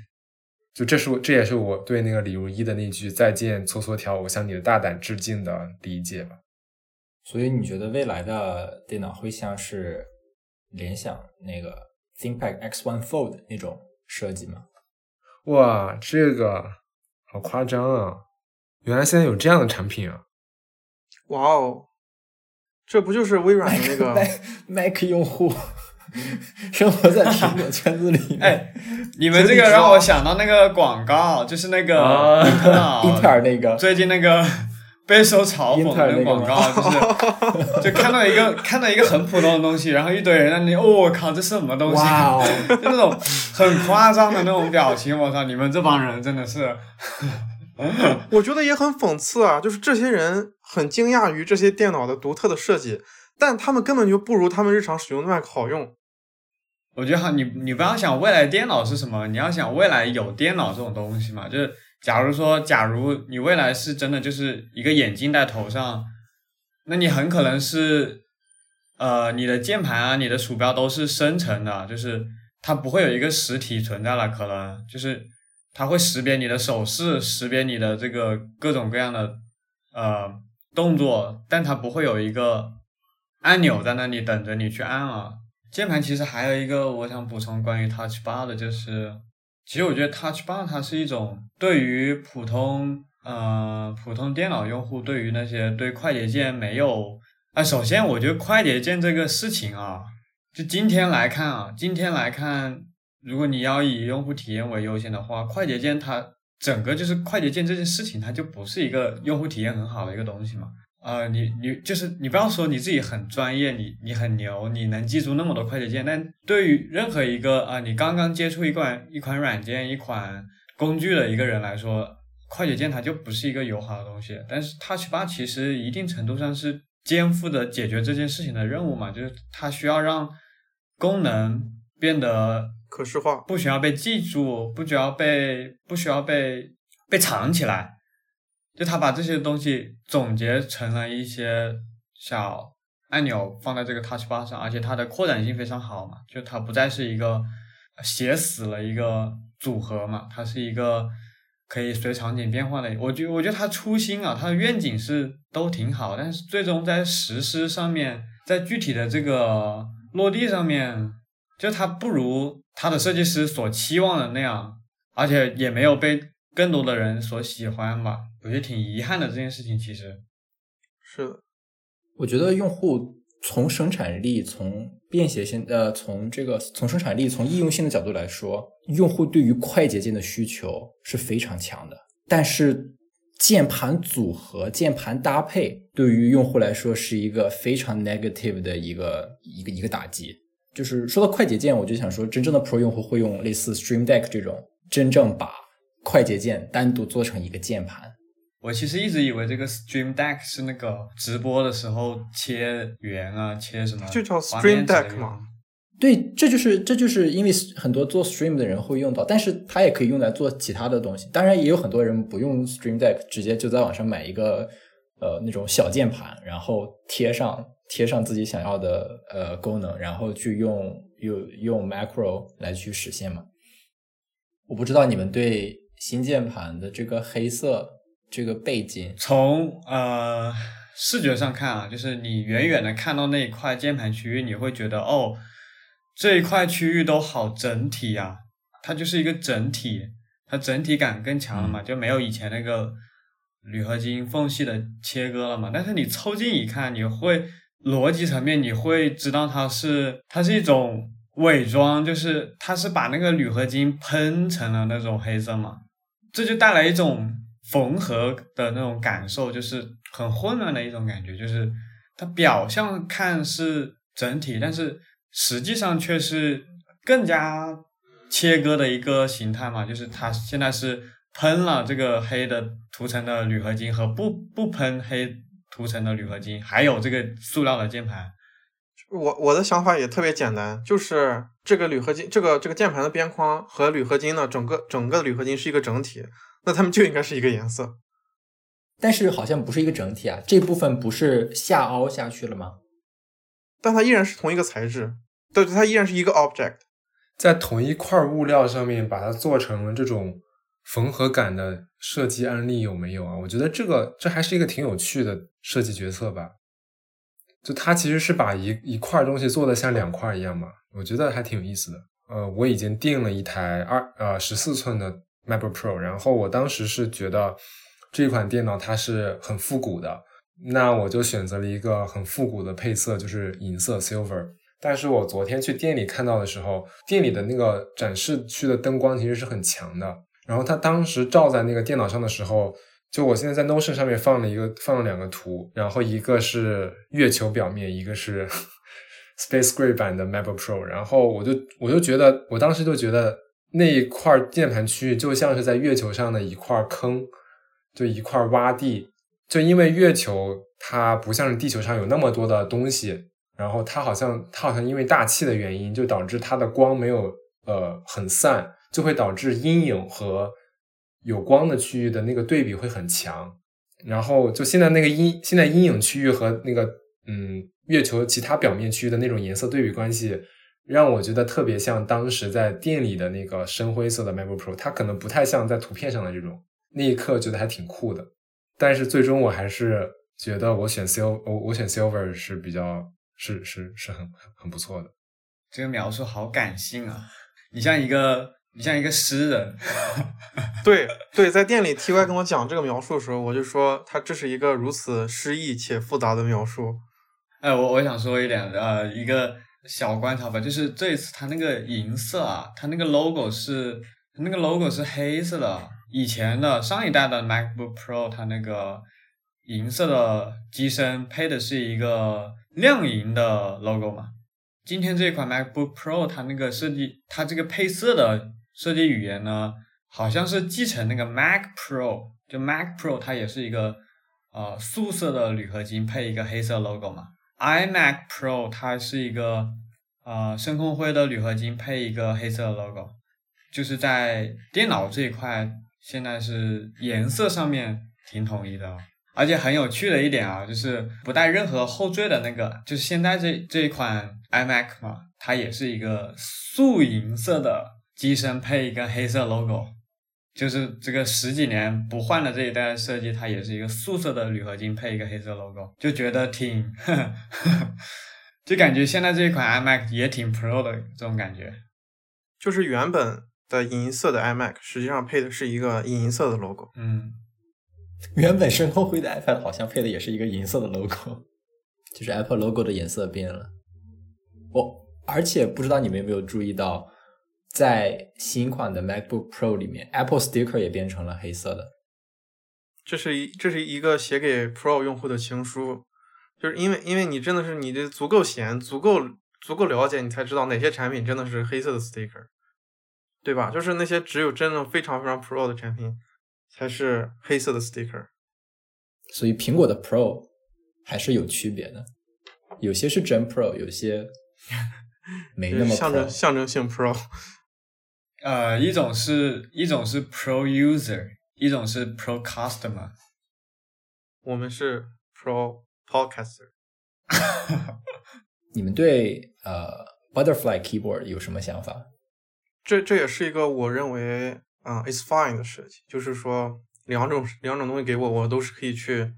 S4: 就这是我这也是我对那个李如一的那句“再见搓搓条，我向你的大胆致敬”的理解吧。
S5: 所以你觉得未来的电脑会像是联想那个 ThinkPad X1 Fold 那种设计吗？
S4: 哇，这个好夸张啊！原来现在有这样的产品啊！
S3: 哇哦，这不就是微软的那个
S5: ？Mac Mac 用户生活在苹果圈子里面。
S2: 哎，你们这个让我想到那个广告，就是那个 英特尔
S5: 那个
S2: 最近那个备受嘲讽的广告，就是 就看到一个看到一个很普通的东西，然后一堆人在那里，哦，我靠，这是什么东西？
S5: 哇哦！
S2: 就那种很夸张的那种表情，我操，你们这帮人真的是，
S3: 我觉得也很讽刺啊，就是这些人很惊讶于这些电脑的独特的设计，但他们根本就不如他们日常使用的 Mac 好用。
S2: 我觉得哈，你你不要想未来电脑是什么，你要想未来有电脑这种东西嘛，就是假如说，假如你未来是真的就是一个眼镜戴头上，那你很可能是，呃，你的键盘啊，你的鼠标都是生成的，就是它不会有一个实体存在了，可能就是它会识别你的手势，识别你的这个各种各样的呃动作，但它不会有一个按钮在那里等着你去按啊。键盘其实还有一个我想补充关于 Touch Bar 的，就是其实我觉得 Touch Bar 它是一种对于普通呃普通电脑用户，对于那些对快捷键没有啊，首先我觉得快捷键这个事情啊，就今天来看啊，今天来看，如果你要以用户体验为优先的话，快捷键它整个就是快捷键这件事情，它就不是一个用户体验很好的一个东西嘛。呃，你你就是你不要说你自己很专业，你你很牛，你能记住那么多快捷键，但对于任何一个啊、你刚刚接触一款一款软件、一款工具的一个人来说，快捷键它就不是一个友好的东西。但是 Touch Bar 其实一定程度上是肩负着解决这件事情的任务嘛，就是它需要让功能变得
S3: 可视化。
S2: 不需要被记住，不需要被不需要被被藏起来，就他把这些东西总结成了一些小按钮放在这个 Touch Bar 上，而且它的扩展性非常好嘛，就它不再是一个写死了一个组合嘛，它是一个可以随场景变化的。我觉我觉得它初心啊，它的愿景是都挺好，但是最终在实施上面，在具体的这个落地上面，就它不如他的设计师所期望的那样，而且也没有被更多的人所喜欢吧。我觉得挺遗憾的这件事情，其实
S3: 是的，
S5: 我觉得用户从生产力、从便携性、呃，从这个从生产力、从易用性的角度来说，用户对于快捷键的需求是非常强的。但是键盘组合、键盘搭配对于用户来说是一个非常 negative 的一个一个一个打击。就是说到快捷键，我就想说，真正的 Pro 用户会用类似 Stream Deck 这种真正把快捷键单独做成一个键盘。
S2: 我其实一直以为这个 Stream Deck 是那个直播的时候切圆啊，切什么
S3: 就叫 Stream Deck 嘛。
S5: 对，这就是这就是因为很多做 stream 的人会用到，但是它也可以用来做其他的东西。当然，也有很多人不用 Stream Deck，直接就在网上买一个呃那种小键盘，然后贴上贴上自己想要的呃功能，然后去用用用 macro 来去实现嘛。我不知道你们对新键盘的这个黑色这个背景，
S2: 从呃视觉上看啊，就是你远远的看到那一块键盘区域，你会觉得哦，这一块区域都好整体啊、它就是一个整体，它整体感更强了嘛，就没有以前那个铝合金缝隙的切割了嘛。但是你凑近一看，你会逻辑层面你会知道它是它是一种伪装，就是它是把那个铝合金喷成了那种黑色嘛，这就带来一种缝合的那种感受，就是很混乱的一种感觉，就是它表象看是整体，但是实际上却是更加切割的一个形态嘛，就是它现在是喷了这个黑的涂层的铝合金和不不喷黑涂层的铝合金，还有这个塑料的键盘。
S3: 我我的想法也特别简单，就是这个铝合金，这个这个键盘的边框和铝合金呢，整个整个铝合金是一个整体，那它们就应该是一个颜色。
S5: 但是好像不是一个整体啊，这部分不是下凹下去了吗？
S3: 但它依然是同一个材质，对，它依然是一个 object。
S4: 在同一块物料上面把它做成了这种缝合感的设计案例有没有啊？我觉得这个这还是一个挺有趣的设计决策吧。就它其实是把一一块东西做的像两块一样嘛，我觉得还挺有意思的。呃，我已经订了一台二呃十四寸的 MacBook Pro，然后我当时是觉得这款电脑它是很复古的，那我就选择了一个很复古的配色，就是银色 Silver。但是我昨天去店里看到的时候，店里的那个展示区的灯光其实是很强的。然后它当时照在那个电脑上的时候，就我现在在 Notion 上面放了一个放了两个图，然后一个是月球表面，一个是 Space Gray 版的 MacBook Pro。然后我就我就觉得，我当时就觉得那一块键盘区域就像是在月球上的一块坑，就一块洼地。就因为月球它不像是地球上有那么多的东西。然后它好像它好像因为大气的原因，就导致它的光没有呃很散，就会导致阴影和有光的区域的那个对比会很强。然后就现在那个阴现在阴影区域和那个嗯月球其他表面区域的那种颜色对比关系，让我觉得特别像当时在店里的那个深灰色的 MacBook Pro，它可能不太像在图片上的这种。那一刻觉得还挺酷的，但是最终我还是觉得我选 Sil 我我选 Silver 是比较。是是是很很很不错的。
S2: 这个描述好感性啊！你像一个，你像一个诗人。
S3: 对对，在店里 T Y 跟我讲这个描述的时候，我就说他这是一个如此诗意且复杂的描述。
S2: 哎，我我想说一点，呃，一个小观察吧，就是这一次它那个银色啊，它那个 logo 是它那个 logo 是黑色的。以前的上一代的 MacBook Pro 它那个银色的机身配的是一个亮银的 logo 嘛。今天这款 MacBook Pro 它那个设计，它这个配色的设计语言呢，好像是继承那个 Mac Pro，就 Mac Pro 它也是一个呃素色的铝合金配一个黑色 logo 嘛。iMac Pro 它是一个呃深空灰的铝合金配一个黑色的 logo，就是在电脑这一块现在是颜色上面挺统一的。而且很有趣的一点啊，就是不带任何后缀的那个，就是现在这这一款 iMac 嘛，它也是一个素银色的机身配一个黑色 logo，就是这个十几年不换的这一代设计，它也是一个素色的铝合金配一个黑色 logo，就觉得挺，就感觉现在这一款 iMac 也挺 Pro 的这种感觉，
S3: 就是原本的银色的 iMac 实际上配的是一个银色的 logo，
S2: 嗯。
S5: 原本深空灰的 iPad 好像配的也是一个银色的 logo，就是 Apple logo 的颜色变了。我而且不知道你们有没有注意到，在新款的 MacBook Pro 里面，Apple Sticker 也变成了黑色的。
S3: 这是一这是一个写给 Pro 用户的情书，就是因为因为你真的是你的足够闲，足够足够了解，你才知道哪些产品真的是黑色的 Sticker，对吧？就是那些只有真的非常非常 Pro 的产品。才是黑色的 sticker，
S5: 所以苹果的 Pro 还是有区别的，有些是真 Pro，有些 没那么
S3: 象征象征性 Pro。
S2: 呃，一种是一种是 Pro User，一种是 Pro Customer。
S3: 我们是 Pro Podcaster。
S5: 你们对呃 Butterfly Keyboard 有什么想法？
S3: 这这也是一个我认为。啊，it's fine 的设计，就是说两种两种东西给我，我都是可以去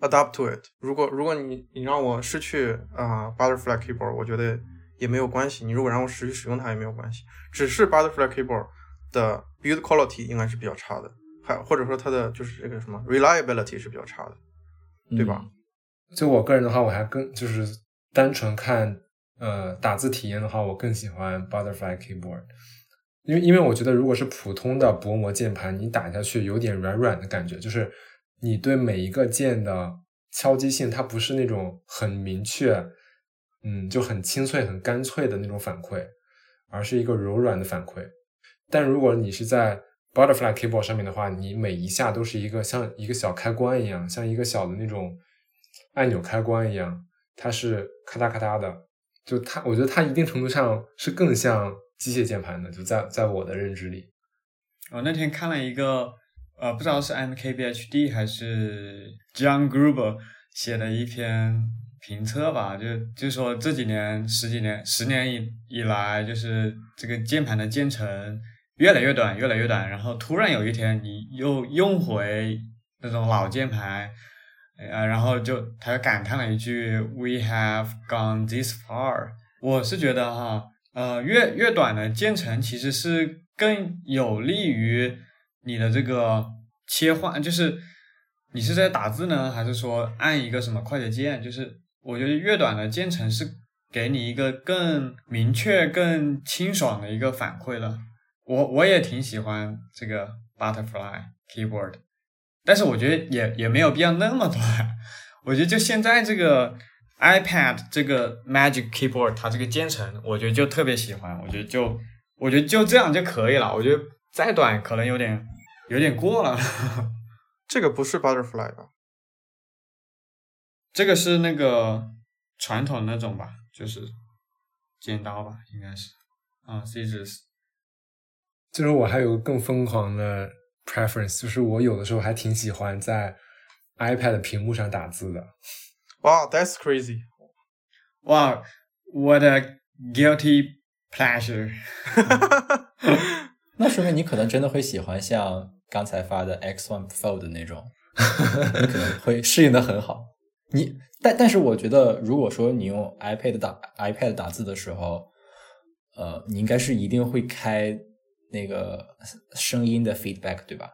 S3: adapt to it。如果如果你你让我失去啊 butterfly keyboard，我觉得也没有关系。你如果让我失去使用它也没有关系。只是 butterfly keyboard 的 build quality 应该是比较差的，还或者说它的就是这个什么 reliability 是比较差的，对吧？
S4: 就我个人的话，我还更就是单纯看呃打字体验的话，我更喜欢 butterfly keyboard。因为因为我觉得，如果是普通的薄膜键盘，你打下去有点软软的感觉，就是你对每一个键的敲击性，它不是那种很明确，嗯，就很清脆、很干脆的那种反馈，而是一个柔软的反馈。但如果你是在 Butterfly Keyboard 上面的话，你每一下都是一个像一个小开关一样，像一个小的那种按钮开关一样，它是咔嗒咔嗒的，就它，我觉得它一定程度上是更像。机械键盘的，就在在我的认知里，
S2: 我那天看了一个，呃，不知道是 MKBHD 还是 John Gruber 写的一篇评测吧，就就说这几年十几年十年以以来，就是这个键盘的键程越来越短，越来越短，然后突然有一天你又用回那种老键盘，呃，然后就他就感叹了一句 “We have gone this far”，我是觉得哈。呃，越越短的键程其实是更有利于你的这个切换，就是你是在打字呢，还是说按一个什么快捷键？就是我觉得越短的键程是给你一个更明确、更清爽的一个反馈了。我我也挺喜欢这个 Butterfly Keyboard，但是我觉得也也没有必要那么短。我觉得就现在这个。iPad 这个 Magic Keyboard，它这个键程，我觉得就特别喜欢。我觉得就，我觉得就这样就可以了。我觉得再短可能有点有点过了。
S3: 这个不是 Butterfly 吧？
S2: 这个是那个传统那种吧，就是剪刀吧，应该是啊，Scissors。
S4: 就是我还有个更疯狂的 preference，就是我有的时候还挺喜欢在 iPad 屏幕上打字的。
S3: 哇，That's crazy！
S2: 哇，What a guilty pleasure！
S5: 那说明你可能真的会喜欢像刚才发的 X One Fold 那种，你可能会适应的很好。你但但是我觉得，如果说你用 iPad 打 iPad 打字的时候，呃，你应该是一定会开那个声音的 feedback，对吧？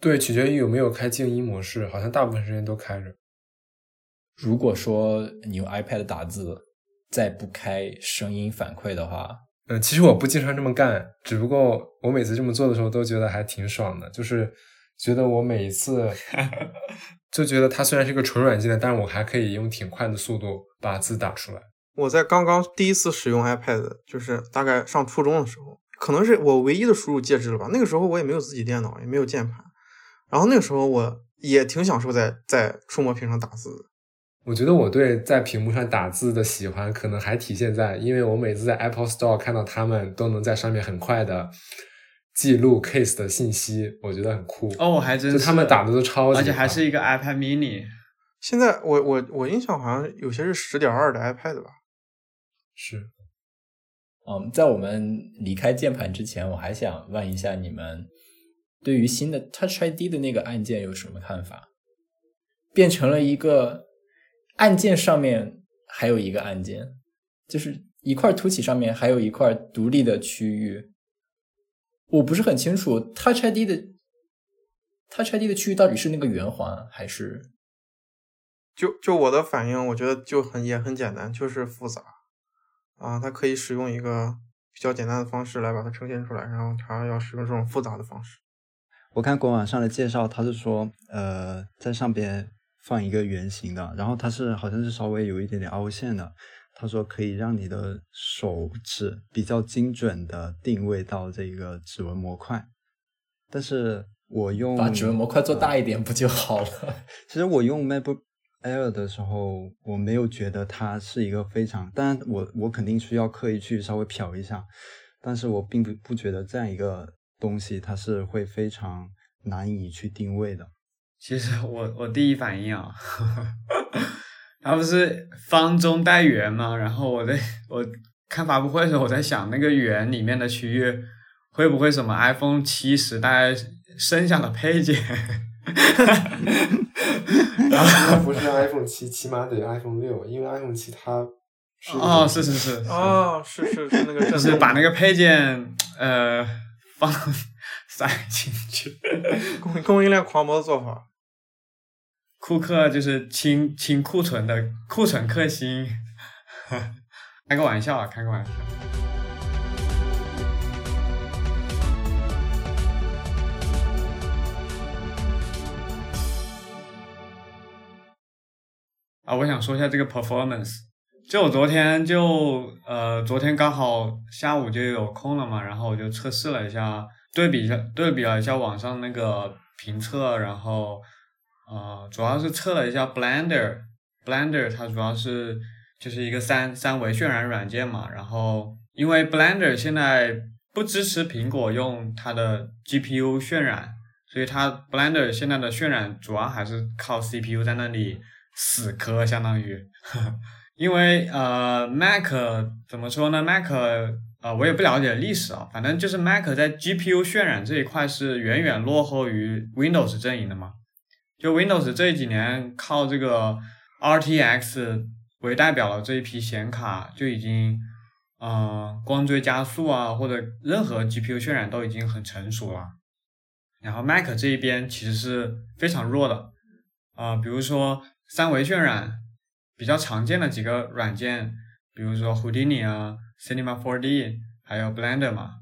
S4: 对，取决于有没有开静音模式，好像大部分时间都开着。
S5: 如果说你用 iPad 打字，再不开声音反馈的话，
S4: 嗯，其实我不经常这么干，只不过我每次这么做的时候都觉得还挺爽的，就是觉得我每一次就觉得它虽然是个纯软件的，但是我还可以用挺快的速度把字打出来。
S3: 我在刚刚第一次使用 iPad，就是大概上初中的时候，可能是我唯一的输入介质了吧。那个时候我也没有自己电脑，也没有键盘，然后那个时候我也挺享受在在触摸屏上打字的。
S4: 我觉得我对在屏幕上打字的喜欢，可能还体现在，因为我每次在 Apple Store 看到他们都能在上面很快的记录 case 的信息，我觉得很酷。
S2: 哦，还真
S4: 就他们打的都超级，
S2: 而且还是一个 iPad mini。
S3: 现在我我我印象好像有些是十点二的 iPad 吧。
S4: 是，
S5: 嗯，在我们离开键盘之前，我还想问一下你们对于新的 Touch ID 的那个按键有什么看法？变成了一个按键上面还有一个按键，就是一块凸起上面还有一块独立的区域。我不是很清楚 Touch ID 的 Touch ID 的区域到底是那个圆环还是？
S3: 就就我的反应，我觉得就很也很简单，就是复杂。啊，它可以使用一个比较简单的方式来把它呈现出来，然后它要使用这种复杂的方式。
S1: 我看官网上的介绍，它是说，呃，在上边放一个圆形的，然后它是好像是稍微有一点点凹陷的。他说可以让你的手指比较精准的定位到这个指纹模块，但是我用
S5: 把指纹模块做大一点不就好了？
S1: 其实我用 MacBook。Air 的时候，我没有觉得它是一个非常，当然我我肯定需要刻意去稍微瞟一下，但是我并不不觉得这样一个东西它是会非常难以去定位的。
S2: 其实我我第一反应啊，它不是方中带圆吗？然后我在 我看发布会的时候，我在想那个圆里面的区域会不会什么 iPhone 七时代剩下的配件？
S4: 那不是 iPhone 七，起码得 iPhone 六，因为 iPhone 七它
S2: 哦，是是是，
S3: 哦，是是是那个，
S2: 就是把那个配件呃放 塞进去，
S3: 供供应链狂魔的做法。
S2: 库克就是清清库存的库存克星，开个玩笑啊，开个玩笑。啊，我想说一下这个 performance。就我昨天就呃，昨天刚好下午就有空了嘛，然后我就测试了一下，对比一下对比了一下网上那个评测，然后呃，主要是测了一下 Blender。Blender 它主要是就是一个三三维渲染软件嘛，然后因为 Blender 现在不支持苹果用它的 GPU 渲染，所以它 Blender 现在的渲染主要还是靠 CPU 在那里。死磕相当于，因为呃，Mac 怎么说呢？Mac 呃，我也不了解历史啊，反正就是 Mac 在 GPU 渲染这一块是远远落后于 Windows 阵营的嘛。就 Windows 这几年靠这个 RTX 为代表的这一批显卡就已经，呃，光追加速啊，或者任何 GPU 渲染都已经很成熟了。然后 Mac 这一边其实是非常弱的，啊，比如说。三维渲染比较常见的几个软件，比如说 Houdini 啊、Cinema 4D，还有 Blender 嘛，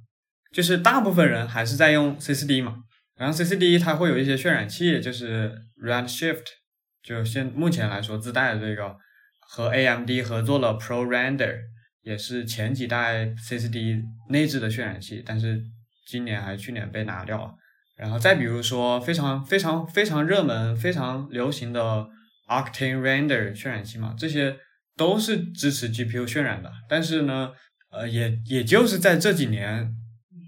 S2: 就是大部分人还是在用 C4D 嘛。然后 C4D 它会有一些渲染器，就是 Redshift，就现目前来说自带的这个，和 AMD 合作了 Pro Render，也是前几代 CCD 内置的渲染器，但是今年还去年被拿掉了。然后再比如说非常非常非常热门、非常流行的。Octane Render 渲染器嘛，这些都是支持 GPU 渲染的，但是呢，呃，也也就是在这几年，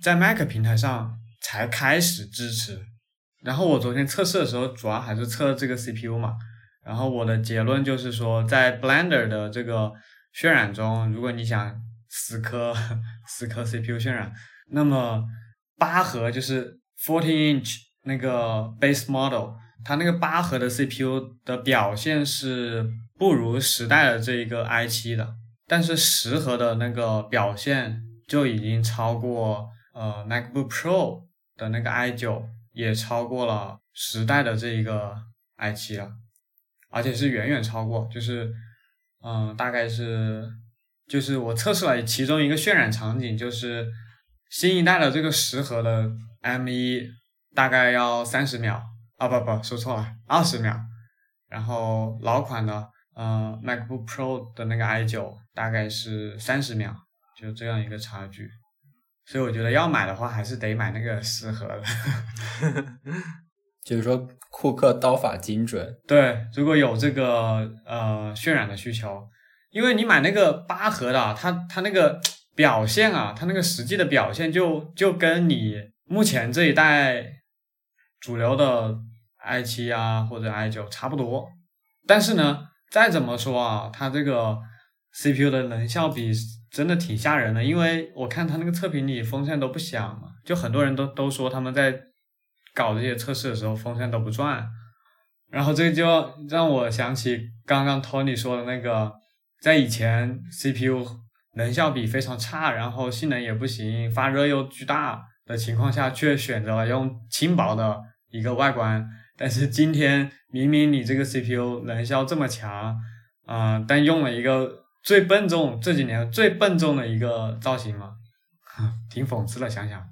S2: 在 Mac 平台上才开始支持。然后我昨天测试的时候，主要还是测这个 CPU 嘛。然后我的结论就是说，在 Blender 的这个渲染中，如果你想死磕 死磕 CPU 渲染，那么八核就是 forty inch 那个 Base Model。它那个八核的 CPU 的表现是不如时代的这一个 i7 的，但是十核的那个表现就已经超过呃 MacBook Pro 的那个 i9，也超过了十代的这一个 i7 了，而且是远远超过，就是嗯、大概是就是我测试了其中一个渲染场景，就是新一代的这个十核的 M1 大概要三十秒啊，不不说错了，二十秒，然后老款的呃 MacBook Pro 的那个 i9 大概是三十秒，就这样一个差距。所以我觉得要买的话，还是得买那个十核的。
S5: 就是说库克刀法精准，
S2: 对，如果有这个呃渲染的需求，因为你买那个八核的啊，它它那个 表现啊，它那个实际的表现就就跟你目前这一代主流的 i 七啊或者 i 九差不多。但是呢，再怎么说啊，它这个 CPU 的能效比真的挺吓人的，因为我看他那个测评里风扇都不响嘛，就很多人都都说他们在搞这些测试的时候风扇都不转，然后这就让我想起刚刚 Tony 说的那个，在以前 CPU 能效比非常差，然后性能也不行，发热又巨大的情况下，却选择了用轻薄的一个外观。但是今天明明你这个 CPU 能效这么强，啊、但用了一个最笨重这几年最笨重的一个造型嘛，挺讽刺的。想想，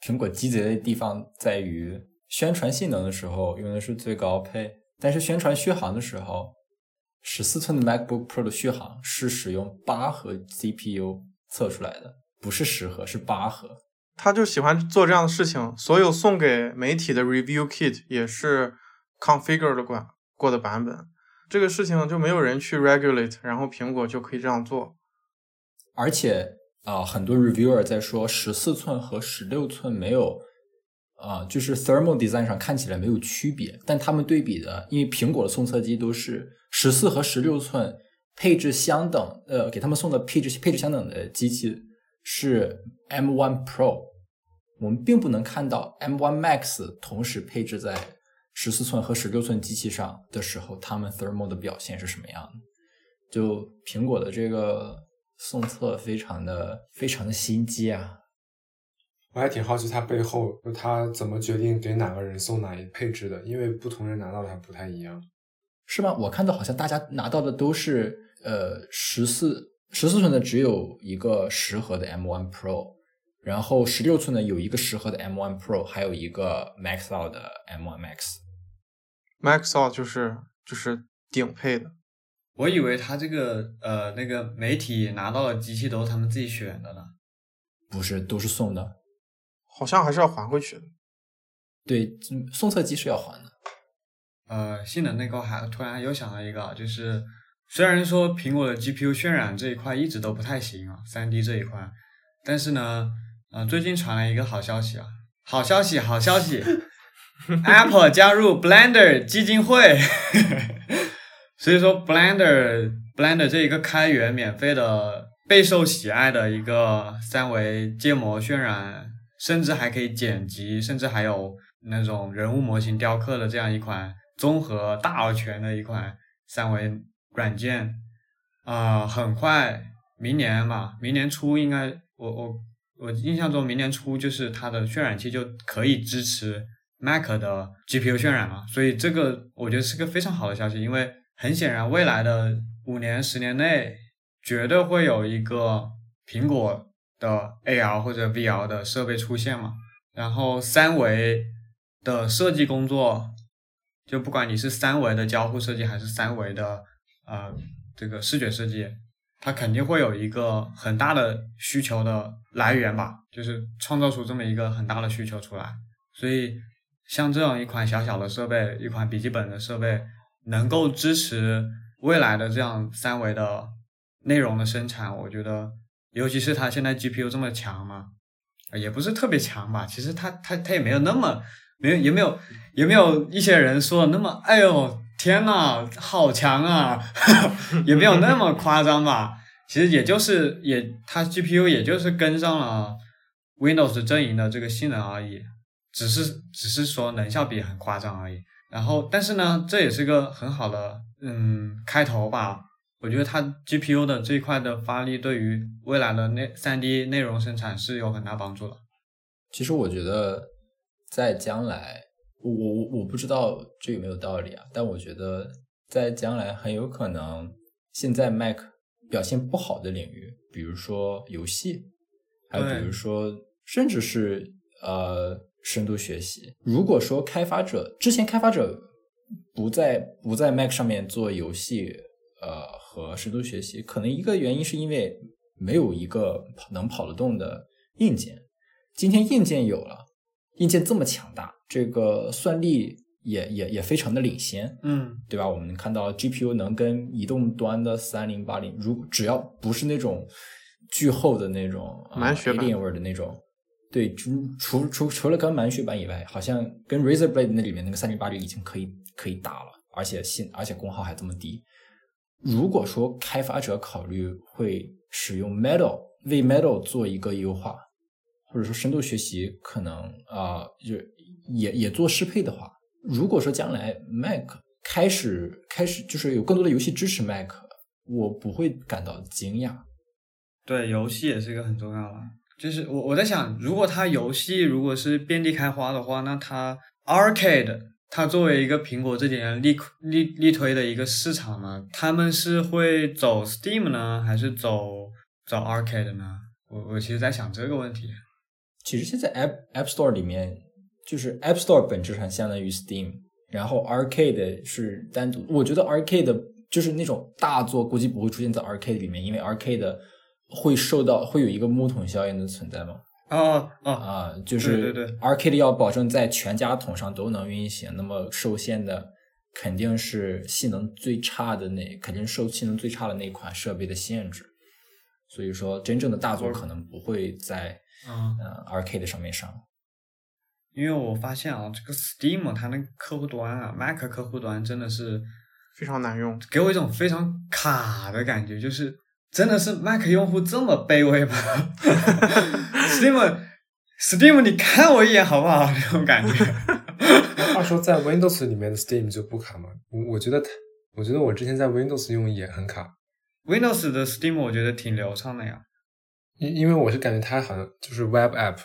S5: 苹果鸡贼的地方在于宣传性能的时候用的是最高配，但是宣传续航的时候，十四寸的 MacBook Pro 的续航是使用八核 CPU 测出来的，不是十核，是八核。
S3: 他就喜欢做这样的事情，所有送给媒体的 review kit 也是 configured 过过的版本。这个事情就没有人去 regulate，然后苹果就可以这样做。
S5: 而且啊、很多 reviewer 在说十四寸和十六寸没有啊、就是 thermal design 上看起来没有区别，但他们对比的，因为苹果的送测机都是十四和十六寸配置相等，呃，给他们送的配置配置相等的机器是 M1 Pro，我们并不能看到 M1 Max 同时配置在十四寸和十六寸机器上的时候，他们 thermal 的表现是什么样的。就苹果的这个送测非常的非常的心机啊！
S4: 我还挺好奇它背后就它怎么决定给哪个人送哪一配置的，因为不同人拿到的还不太一样。
S5: 是吗？我看到好像大家拿到的都是呃十四十四寸的只有一个十核的 M1 Pro，然后十六寸的有一个十核的 M1 Pro，还有一个 Max Out 的 M1 Max。
S3: Max Out 就是就是顶配的，
S2: 我以为他这个呃那个媒体拿到的机器都是他们自己选的呢。
S5: 不是，都是送的。
S3: 好像还是要还回去的。
S5: 对，嗯送测机是要还的。
S2: 呃，性能那块还突然又想到一个啊，就是虽然说苹果的 GPU 渲染这一块一直都不太行啊三 D 这一块，但是呢，呃，最近传来一个好消息啊，好消息，好消息 Apple 加入 Blender 基金会，所以说 Blender Blender 这一个开源免费的备受喜爱的一个三维建模渲染，甚至还可以剪辑，甚至还有那种人物模型雕刻的这样一款综合大而全的一款三维软件，啊、很快明年嘛，明年初应该我我我印象中明年初就是它的渲染器就可以支持 Mac 的 GPU 渲染了，所以这个我觉得是个非常好的消息，因为很显然未来的五年十年内绝对会有一个苹果的 AR 或者 VR 的设备出现嘛，然后三维的设计工作，就不管你是三维的交互设计还是三维的呃这个视觉设计，它肯定会有一个很大的需求的来源吧，就是创造出这么一个很大的需求出来。所以像这样一款小小的设备，一款笔记本的设备，能够支持未来的这样三维的内容的生产，我觉得，尤其是它现在 GPU 这么强嘛，也不是特别强吧，其实它它它也没有那么没有也没有也没有一些人说的那么，哎呦天呐，好强啊，也没有那么夸张吧。其实也就是也它 GPU 也就是跟上了 Windows 阵营的这个性能而已，只是只是说能效比很夸张而已。然后但是呢，这也是个很好的嗯开头吧。我觉得它 GPU 的这一块的发力，对于未来的内三 D 内容生产是有很大帮助的。
S5: 其实我觉得在将来，我我我不知道这有没有道理啊，但我觉得在将来很有可能，现在 Mac 表现不好的领域，比如说游戏，还有比如说甚至是呃深度学习。如果说开发者之前开发者不在不在 Mac 上面做游戏，呃和深度学习，可能一个原因是因为没有一个能跑得动的硬件。今天硬件有了，硬件这么强大，这个算力也也也非常的领先，
S2: 嗯，
S5: 对吧？我们看到 GPU 能跟移动端的三零八零，如只要不是那种巨厚的那种
S3: 满血版
S5: Alienware 的那种，对，除除除除了跟满血版以外，好像跟 Razor Blade 那里面那个三零八零已经可以可以打了，而且信而且功耗还这么低。如果说开发者考虑会使用 Metal 为 Metal 做一个优化，或者说深度学习可能啊、就也也做适配的话，如果说将来 Mac 开始开始就是有更多的游戏支持 Mac，我不会感到惊讶。
S2: 对，游戏也是一个很重要的。就是我我在想，如果它游戏如果是遍地开花的话，那它 Arcade 它作为一个苹果这几年力力力推的一个市场呢，他们是会走 Steam 呢，还是走走 Arcade 呢？我我其实在想这个问题。
S5: 其实现在 App App Store 里面，就是 App Store 本质上相当于 Steam，然后 Arcade 是单独。我觉得 Arcade 就是那种大作，估计不会出现在 Arcade 里面，因为 Arcade 会受到会有一个木桶效应的存在吗？
S2: 啊啊，
S5: 啊，就是
S2: 对对对
S5: Arcade 要保证在全家桶上都能运行，那么受限的肯定是性能最差的那，肯定受性能最差的那款设备的限制。所以说，真正的大作可能不会在
S2: 嗯，
S5: 呃 Arcade 上面上。
S2: 因为我发现啊，这个 Steam 它那个客户端啊，Mac 客户端真的是
S3: 非常难用。
S2: 给我一种非常卡的感觉，就是真的是 Mac 用户这么卑微吗？Steam Steam，你看我一眼好不好？那种感觉。
S4: 话说在 Windows 里面的 Steam 就不卡吗？我我觉得它，我觉得我之前在 Windows 用也很卡
S2: ，Windows 的 Steam 我觉得挺流畅的呀。
S4: 因因为我是感觉它好像就是 Web App，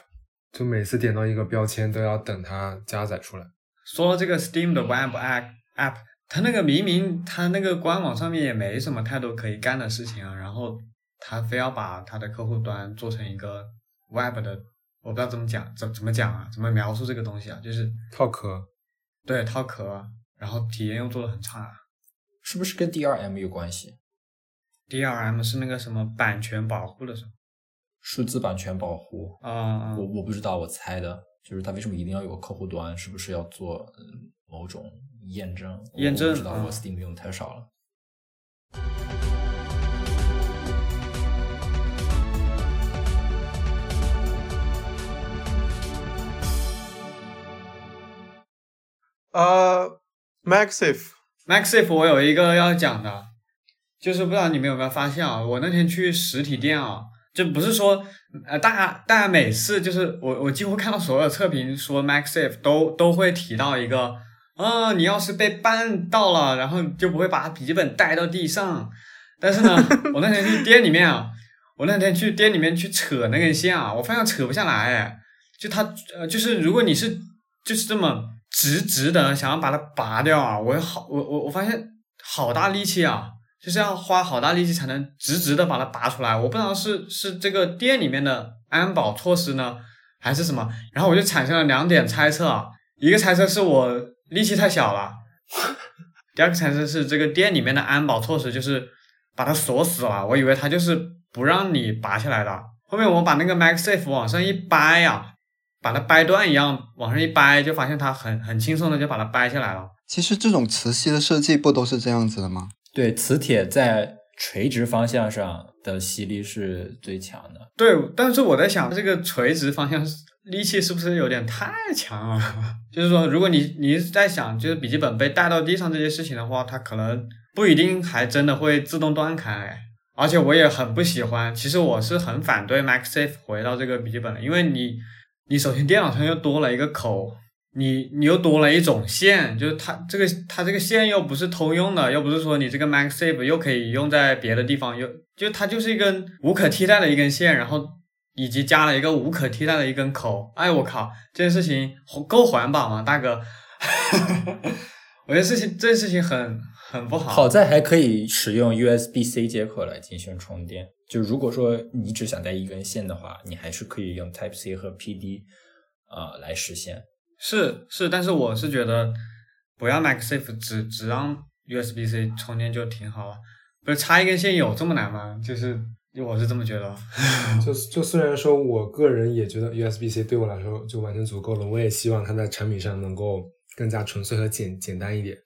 S4: 就每次点到一个标签都要等它加载出来。
S2: 说到这个 Steam 的 Web App 它那个明明他那个官网上面也没什么太多可以干的事情啊，然后他非要把他的客户端做成一个 Web 的，我不知道怎么讲，怎怎么讲啊，怎么描述这个东西啊，就是
S4: 套壳，
S2: 对套壳，然后体验又做的很差。
S5: 是不是跟 DRM 有关系
S2: ？DRM 是那个什么版权保护的什么
S5: 数字版权保护？
S2: 啊、
S5: 我我不知道，我猜的，就是他为什么一定要有个客户端？是不是要做呃某种验证？我
S2: 验证
S5: 知道，
S2: 嗯
S5: 我 Steam 用的太少了。
S3: 呃
S2: ，MagSafe，MagSafe 我有一个要讲的，就是不知道你们有没有发现啊？我那天去实体店啊，就不是说呃，大家大家每次就是我我几乎看到所有测评说 MagSafe 都都会提到一个，啊、你要是被绊到了，然后就不会把笔记本带到地上。但是呢，我那天去店里面啊，我那天去店里面去扯那根线啊，我发现扯不下来，哎就它呃，就是如果你是就是这么直直的想要把它拔掉啊，我好我我我发现好大力气啊，就是要花好大力气才能直直的把它拔出来。我不知道是是这个店里面的安保措施呢，还是什么。然后我就产生了两点猜测啊，一个猜测是我力气太小了，第二个产生是这个店里面的安保措施就是把它锁死了，我以为它就是不让你拔下来的。后面我把那个 MagSafe 往上一掰呀、把它掰断一样，往上一掰，就发现它很很轻松的就把它掰下来了。
S1: 其实这种磁吸的设计不都是这样子的吗？
S5: 对，磁铁在垂直方向上的吸力是最强的。
S2: 对，但是我在想，这个垂直方向力气是不是有点太强了？就是说，如果你你在想，就是笔记本被带到地上这些事情的话，它可能不一定还真的会自动断开。而且我也很不喜欢，其实我是很反对 MagSafe 回到这个笔记本的，因为你你首先电脑上又多了一个口，你你又多了一种线，就是它这个它这个线又不是通用的，又不是说你这个 MagSafe 又可以用在别的地方，又就它就是一根无可替代的一根线，然后以及加了一个无可替代的一根口。哎，我靠，这件事情够环保吗，大哥？我觉得事情这件事情很很不好。
S5: 好在还可以使用 USB-C 接口来进行充电。就如果说你只想带一根线的话，你还是可以用 Type C 和 PD 啊、来实现。
S2: 是是，但是我是觉得不要 MagSafe，只只让 USB C 充电就挺好了。不是插一根线有这么难吗？就是我是这么觉得。
S4: 就就虽然说我个人也觉得 USB C 对我来说就完全足够了，我也希望它在产品上能够更加纯粹和简简单一点。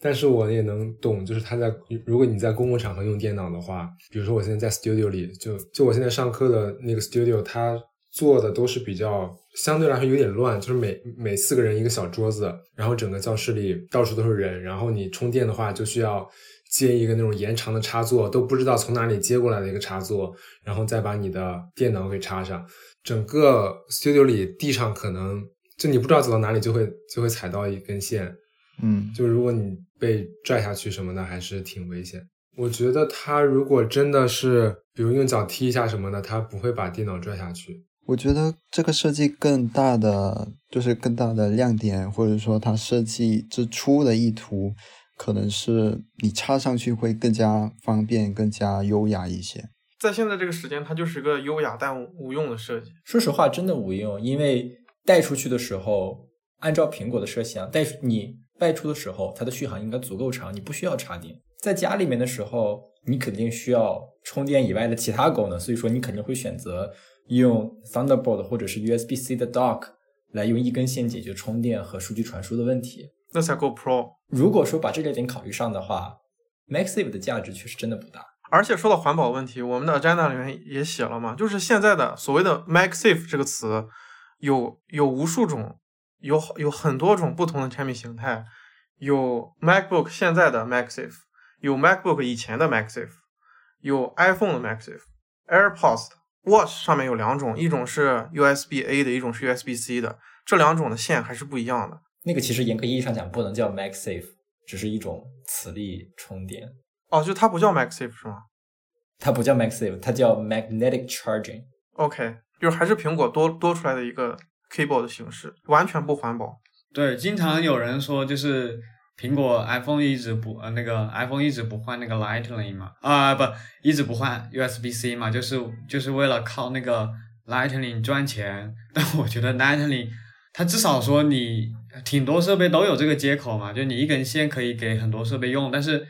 S4: 但是我也能懂，就是它在如果你在公共场合用电脑的话，比如说我现在在 studio 里，就就我现在上课的那个 studio，它做的都是比较相对来说有点乱，就是每每四个人一个小桌子，然后整个教室里到处都是人，然后你充电的话就需要接一个那种延长的插座，都不知道从哪里接过来的一个插座，然后再把你的电脑给插上。整个 studio 里地上可能就你不知道走到哪里就会就会踩到一根线，
S1: 嗯，
S4: 就如果你被拽下去什么的，还是挺危险。我觉得他如果真的是，比如用脚踢一下什么的，他不会把电脑拽下去。
S1: 我觉得这个设计更大的就是更大的亮点，或者说它设计之初的意图，可能是你插上去会更加方便、更加优雅一些。
S3: 在现在这个时间，它就是个优雅但无用的设计。
S5: 说实话，真的无用，因为带出去的时候，按照苹果的设想，带你外出的时候，它的续航应该足够长，你不需要插电。在家里面的时候，你肯定需要充电以外的其他功能，所以说你肯定会选择用 Thunderbolt 或者是 USB-C 的 dock 来用一根线解决充电和数据传输的问题。
S3: 那才够 Pro。
S5: 如果说把这个点考虑上的话，MagSafe 的价值确实真的不大。
S3: 而且说到环保问题，我们的 agenda 里面也写了嘛，就是现在的所谓的 MagSafe 这个词，有有无数种，有有很多种不同的产品形态，有 MacBook 现在的 MagSafe，有 MacBook 以前的 MagSafe，有 iPhone 的 MagSafe，AirPods、Watch 上面有两种，一种是 USB-A 的，一种是 USB-C 的，这两种的线还是不一样的。
S5: 那个其实严格意义上讲不能叫 MagSafe，只是一种磁力充电。
S3: 哦，就它不叫 MagSafe 是吗
S5: 它不叫 MagSafe，它叫 Magnetic Charging。
S3: ？OK，就是还是苹果多多出来的一个 cable 的形式，完全不环保。
S2: 对，经常有人说就是苹果 iPhone 一直不呃那个 iPhone 一直不换那个 Lightning 嘛，啊、不一直不换 USB-C 嘛，就是就是为了靠那个 Lightning 赚钱。但我觉得 Lightning 它至少说你挺多设备都有这个接口嘛，就你一根线可以给很多设备用，但是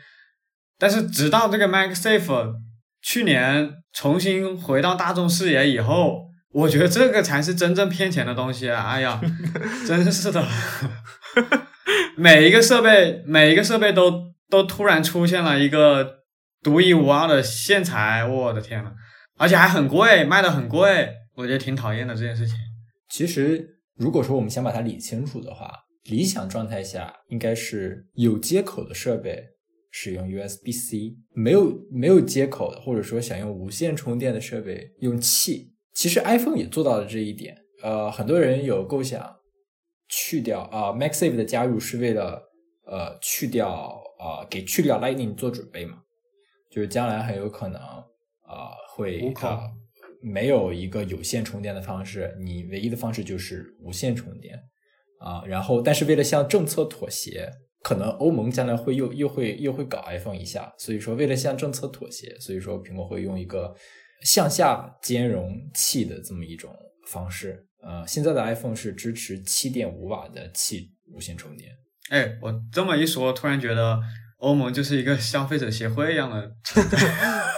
S2: 但是直到这个 MagSafe 去年重新回到大众视野以后，我觉得这个才是真正骗钱的东西啊！哎呀，真是的，每一个设备每一个设备都都突然出现了一个独一无二的线材，我的天呐，而且还很贵，卖的很贵，我觉得挺讨厌的这件事情。
S5: 其实，如果说我们想把它理清楚的话，理想状态下应该是有接口的设备使用 USB-C，没有没有接口的，或者说想用无线充电的设备用气。其实 iPhone 也做到了这一点。呃，很多人有构想去掉啊、MaxSafe 的加入是为了呃去掉啊、给去掉 Lightning 做准备嘛，就是将来很有可能啊、会
S2: 无孔
S5: 啊没有一个有线充电的方式，你唯一的方式就是无线充电啊。然后，但是为了向政策妥协，可能欧盟将来会又又会又会搞 iPhone 一下，所以说为了向政策妥协，所以说苹果会用一个向下兼容器的这么一种方式。呃，现在的 iPhone 是支持七点五瓦的气无线充电。
S2: 哎，我这么一说，突然觉得欧盟就是一个消费者协会一样的。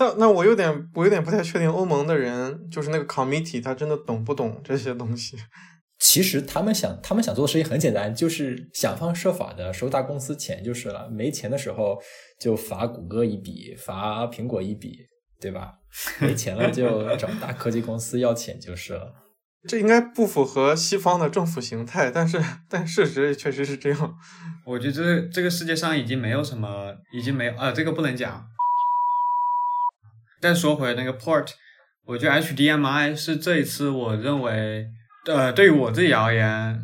S3: 但那我有点我有点不太确定欧盟的人就是那个 committee 他真的懂不懂这些东西。
S5: 其实他们想，他们想做的事情很简单，就是想方设法的收大公司钱就是了。没钱的时候就罚谷歌一笔，罚苹果一笔，对吧？没钱了就找大科技公司要钱就是了。
S3: 这应该不符合西方的政府形态，但是但事实确实是这样。
S2: 我觉得这这个世界上已经没有什么，已经没有啊，这个不能讲。但说回那个 port，我觉得 HDMI 是这一次我认为呃，对于我自己而言，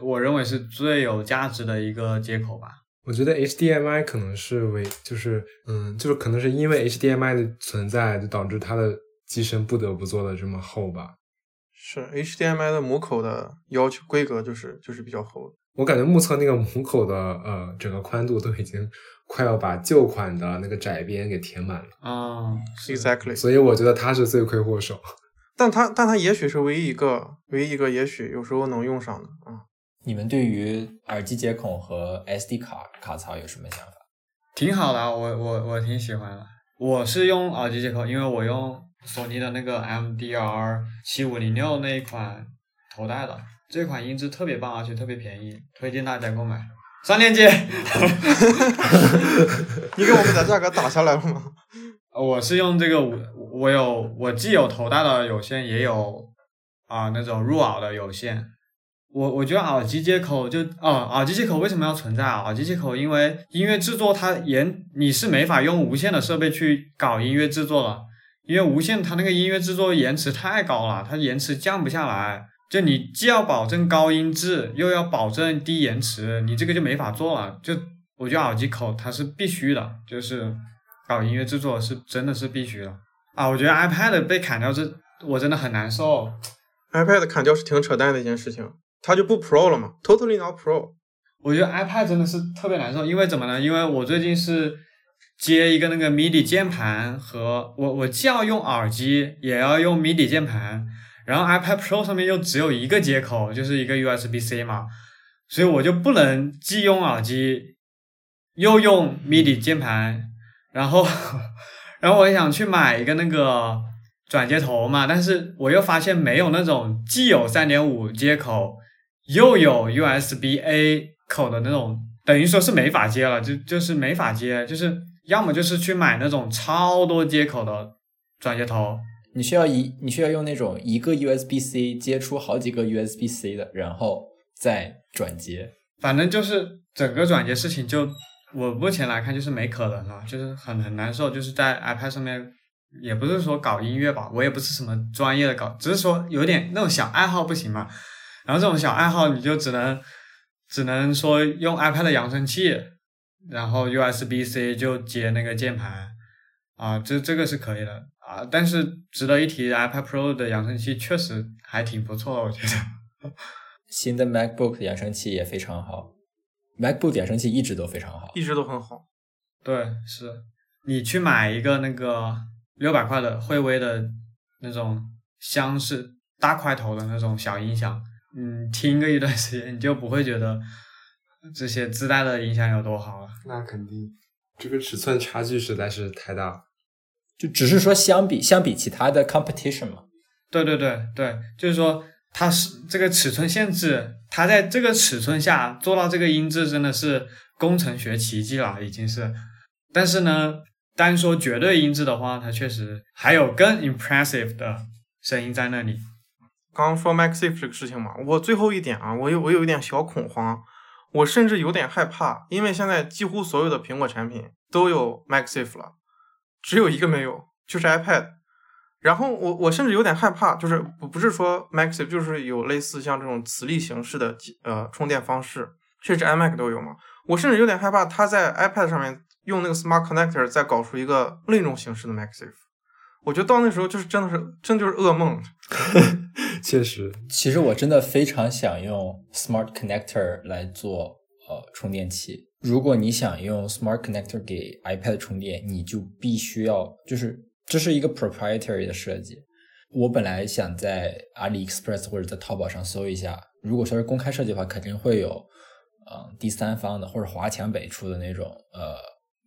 S2: 我认为是最有价值的一个接口吧。
S4: 我觉得 HDMI 可能是为，就是嗯，就是可能是因为 HDMI 的存在，就导致它的机身不得不做的这么厚吧。
S3: 是 HDMI 的母口的要求规格就是就是比较厚。
S4: 我感觉目测那个母口的呃整个宽度都已经快要把旧款的那个窄边给填满了，
S2: 啊、是
S3: Exactly，
S4: 所以我觉得它是罪魁祸首。
S3: 但它但它也许是唯一一个唯一一个也许有时候能用上的啊。
S5: 你们对于耳机接口和 SD 卡卡槽有什么想法？
S2: 挺好的啊，我我我挺喜欢的。我是用耳机接口，因为我用索尼的那个 MDR 七五零六那一款头戴的，这款音质特别棒，而且特别便宜，推荐大家购买。上链接。
S3: 你给我们的价格打下来了吗？
S2: 我是用这个，我我有我既有头戴的有线，也有啊、那种入耳的有线。我我觉得耳机接口就哦，耳机接口为什么要存在啊？耳机接口因为音乐制作它延你是没法用无线的设备去搞音乐制作了，因为无线它那个音乐制作延迟太高了，它延迟降不下来。就你既要保证高音质，又要保证低延迟，你这个就没法做了。就我觉得耳机口它是必须的，就是搞音乐制作是真的是必须的啊！我觉得 iPad 被砍掉这我真的很难受。
S3: iPad 砍掉是挺扯淡的一件事情，它就不 Pro 了嘛，Totally not Pro。
S2: 我觉得 iPad 真的是特别难受，因为怎么呢？因为我最近是接一个那个 MIDI 键盘和我我既要用耳机，也要用 MIDI 键盘，然后 iPad Pro 上面又只有一个接口，就是一个 USB-C 嘛，所以我就不能既用耳机又用 MIDI 键盘，然后然后我也想去买一个那个转接头嘛，但是我又发现没有那种既有3.5接口。又有 USB A 口的那种，等于说是没法接了，就就是没法接，就是要么就是去买那种超多接口的转接头，
S5: 你需要一你需要用那种一个 USB C 接出好几个 USB C 的，然后再转接。
S2: 反正就是整个转接事情就我目前来看就是没可能了，就是很很难受，就是在 iPad 上面，也不是说搞音乐吧，我也不是什么专业的搞，只是说有点那种小爱好不行嘛。然后这种小爱好你就只能只能说用 iPad 的扬声器，然后 USB C 就接那个键盘啊，这这个是可以的啊。但是值得一提，iPad Pro 的扬声器确实还挺不错的，我觉得。
S5: 新的 MacBook 的扬声器也非常好，MacBook 的扬声器一直都非常好。
S3: 一直都很好。
S2: 对，是你去买一个那个六百块的惠威的那种箱式大块头的那种小音响，嗯，听个一段时间，你就不会觉得这些自带的音响有多好了。
S4: 那肯定，这个尺寸差距实在是太大了。
S5: 就只是说相比相比其他的 competition 嘛，
S2: 对对对对，就是说它是这个尺寸限制，它在这个尺寸下做到这个音质，真的是工程学奇迹了，已经是。但是呢，单说绝对音质的话，它确实还有更 impressive 的声音在那里。
S3: 刚刚说 MagSafe 这个事情嘛，我最后一点啊，我有我有一点小恐慌，我甚至有点害怕，因为现在几乎所有的苹果产品都有 MagSafe 了，只有一个没有，就是 iPad。然后我我甚至有点害怕，就是不不是说 MagSafe，就是有类似像这种磁力形式的呃充电方式，甚至 iMac 都有嘛。我甚至有点害怕它在 iPad 上面用那个 Smart Connector 再搞出一个另一种形式的 MagSafe。我觉得到那时候就是真的是真就是噩梦。
S4: 确实，
S5: 其实我真的非常想用 Smart Connector 来做呃充电器。如果你想用 Smart Connector 给 iPad 充电，你就必须要就是这是一个 proprietary 的设计。我本来想在 AliExpress 或者在淘宝上搜一下，如果说是公开设计的话，肯定会有嗯、第三方的或者华强北出的那种呃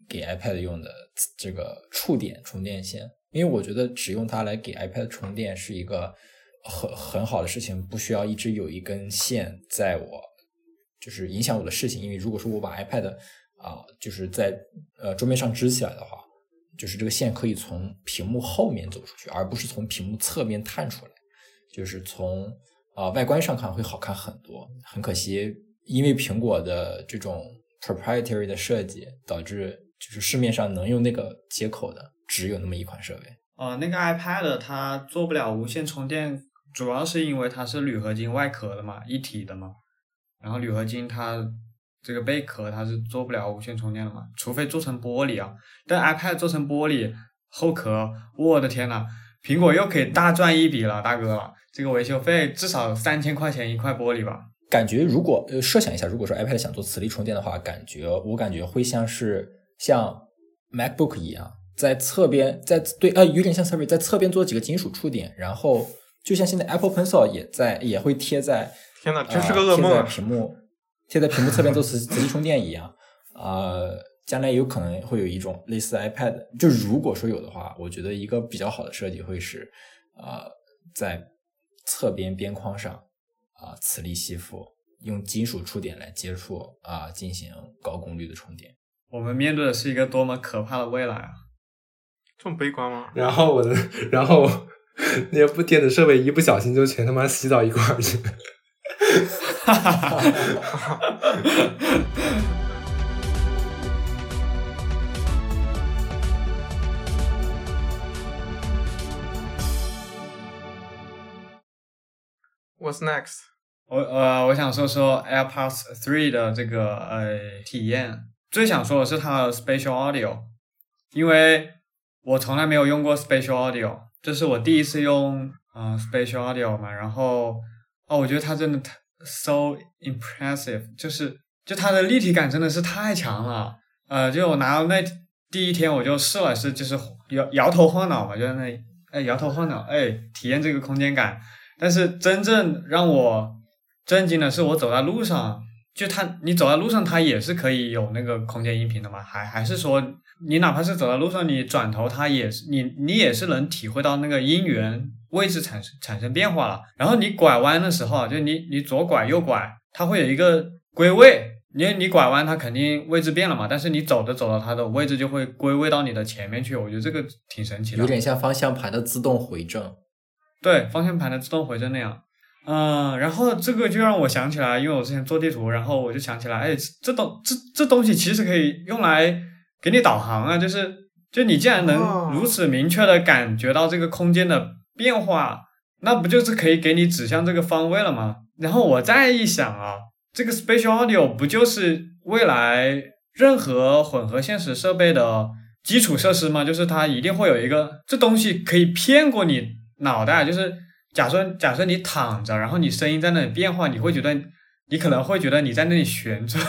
S5: 给 iPad 用的这个触点充电线。因为我觉得只用它来给 iPad 充电是一个很很好的事情，不需要一直有一根线在我就是影响我的事情。因为如果说我把 iPad 啊、就是在呃桌面上支起来的话，就是这个线可以从屏幕后面走出去，而不是从屏幕侧面探出来，就是从啊、外观上看会好看很多。很可惜，因为苹果的这种 proprietary 的设计，导致就是市面上能用那个接口的只有那么一款设备。
S2: 呃，那个 iPad 它做不了无线充电，主要是因为它是铝合金外壳的嘛，一体的嘛。然后铝合金它这个贝壳它是做不了无线充电的嘛，除非做成玻璃啊。但 iPad 做成玻璃后壳，我的天呐，苹果又可以大赚一笔了，大哥了。这个维修费至少三千块钱一块玻璃吧？
S5: 感觉如果呃设想一下，如果说 iPad 想做磁力充电的话，感觉我感觉会像是像 MacBook 一样，在侧边在对呃有点像 Survey 在侧边做几个金属触点，然后就像现在 Apple Pencil 也在也会贴在
S3: 天呐，
S5: 呃
S3: 真是个噩梦
S5: 贴在
S3: 啊！
S5: 屏幕贴在屏幕侧边做磁磁力充电一样，呃，将来有可能会有一种类似 iPad，就如果说有的话，我觉得一个比较好的设计会是，呃，在侧边边框上啊、磁力吸附，用金属触点来接触啊、进行高功率的充电。
S2: 我们面对的是一个多么可怕的未来啊！
S3: 这么悲观吗？
S4: 然后我的，然后 那些不电子设备一不小心就全他妈吸到一块儿去。
S3: What's next？
S2: 我呃，我想说说 AirPods 3的这个呃体验。最想说的是它的 Spatial Audio，因为我从来没有用过 Spatial Audio，这是我第一次用呃 Spatial Audio 嘛。然后哦，我觉得它真的 so impressive，就是就它的立体感真的是太强了。呃，就我拿到那第一天我就试了试，就是摇摇头晃脑嘛，就在那里哎摇头晃脑哎体验这个空间感。但是真正让我震惊的是，我走在路上，就它，你走在路上，它也是可以有那个空间音频的嘛？还还是说，你哪怕是走在路上，你转头，它也是你你也是能体会到那个音源位置产生产生变化了。然后你拐弯的时候啊，就你你左拐右拐，它会有一个归位。你你拐弯，它肯定位置变了嘛，但是你走着走着，它的位置就会归位到你的前面去。我觉得这个挺神奇的，
S5: 有点像方向盘的自动回正。
S2: 对，方向盘的自动回正那样。嗯，然后这个就让我想起来，因为我之前做地图，然后我就想起来，哎，这东这这东西其实可以用来给你导航啊，就是就你既然
S3: 哦
S2: 能如此明确的感觉到这个空间的变化，那不就是可以给你指向这个方位了吗？然后我再一想啊，这个 Spatial Audio 不就是未来任何混合现实设备的基础设施吗？就是它一定会有一个这东西可以骗过你脑袋，就是假设假设你躺着，然后你声音在那里变化，你会觉得你可能会觉得你在那里旋转，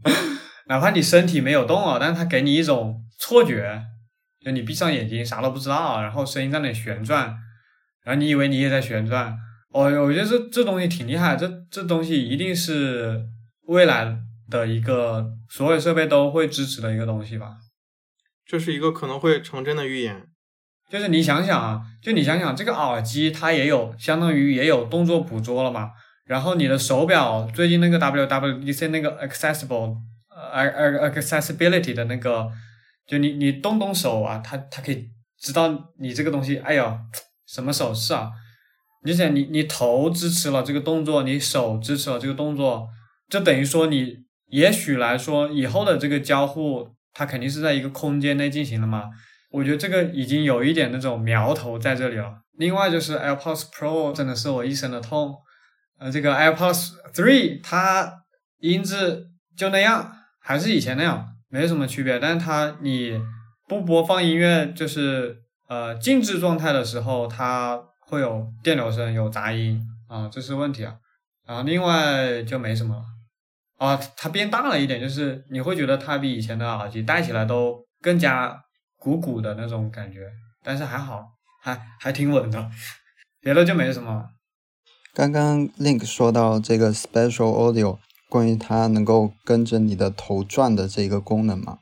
S2: 哪怕你身体没有动啊，但是它给你一种错觉，就你闭上眼睛啥都不知道，然后声音在那里旋转，然后你以为你也在旋转。哦，我觉得这这东西挺厉害，这这东西一定是未来的一个所有设备都会支持的一个东西吧。
S3: 这是一个可能会成真的预言。
S2: 就是你想想啊，就你想想这个耳机它也有相当于也有动作捕捉了嘛，然后你的手表最近那个 WWDC 那个 accessible 呃呃 accessibility 的那个，就你你动动手啊，它它可以知道你这个东西，哎呀什么手势啊？你想你你头支持了这个动作，你手支持了这个动作，就等于说你也许来说以后的这个交互，它肯定是在一个空间内进行的嘛。我觉得这个已经有一点那种苗头在这里了。另外就是 AirPods Pro 真的是我一生的痛，呃，这个 AirPods Three 它音质就那样，还是以前那样，没什么区别。但是它你不播放音乐，就是呃静止状态的时候，它会有电流声、有杂音啊，这是问题啊。然后另外就没什么了啊，它变大了一点，就是你会觉得它比以前的耳机戴起来都更加。鼓鼓的那种感觉，但是还好，还还挺稳的，别的就没什么了。
S1: 刚刚 Link 说到这个 Special Audio，关于它能够跟着你的头转的这个功能嘛，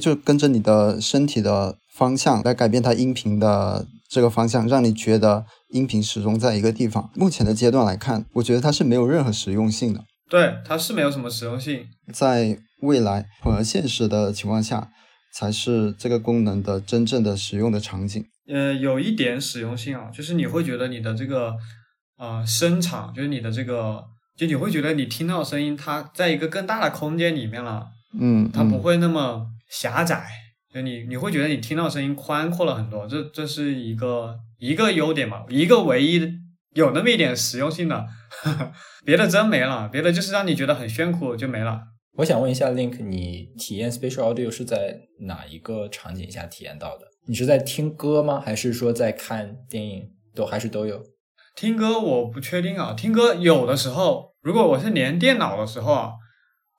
S1: 就跟着你的身体的方向来改变它音频的这个方向，让你觉得音频始终在一个地方。目前的阶段来看，我觉得它是没有任何实用性的。
S2: 对，它是没有什么实用性。
S1: 在未来混合现实的情况下。才是这个功能的真正的使用的场景。
S2: 呃，有一点实用性啊，就是你会觉得你的这个呃声场，就是你的这个，就你会觉得你听到声音，它在一个更大的空间里面了，
S1: 嗯，
S2: 它不会那么狭窄，就你你会觉得你听到声音宽阔了很多，这这是一个一个优点嘛，一个唯一的有那么一点实用性的，别的真没了，别的就是让你觉得很炫酷就没了。
S5: 我想问一下 Link，你体验 Spatial Audio 是在哪一个场景下体验到的？你是在听歌吗？还是说在看电影？都还是都有？
S2: 听歌我不确定啊，听歌有的时候，如果我是连电脑的时候啊，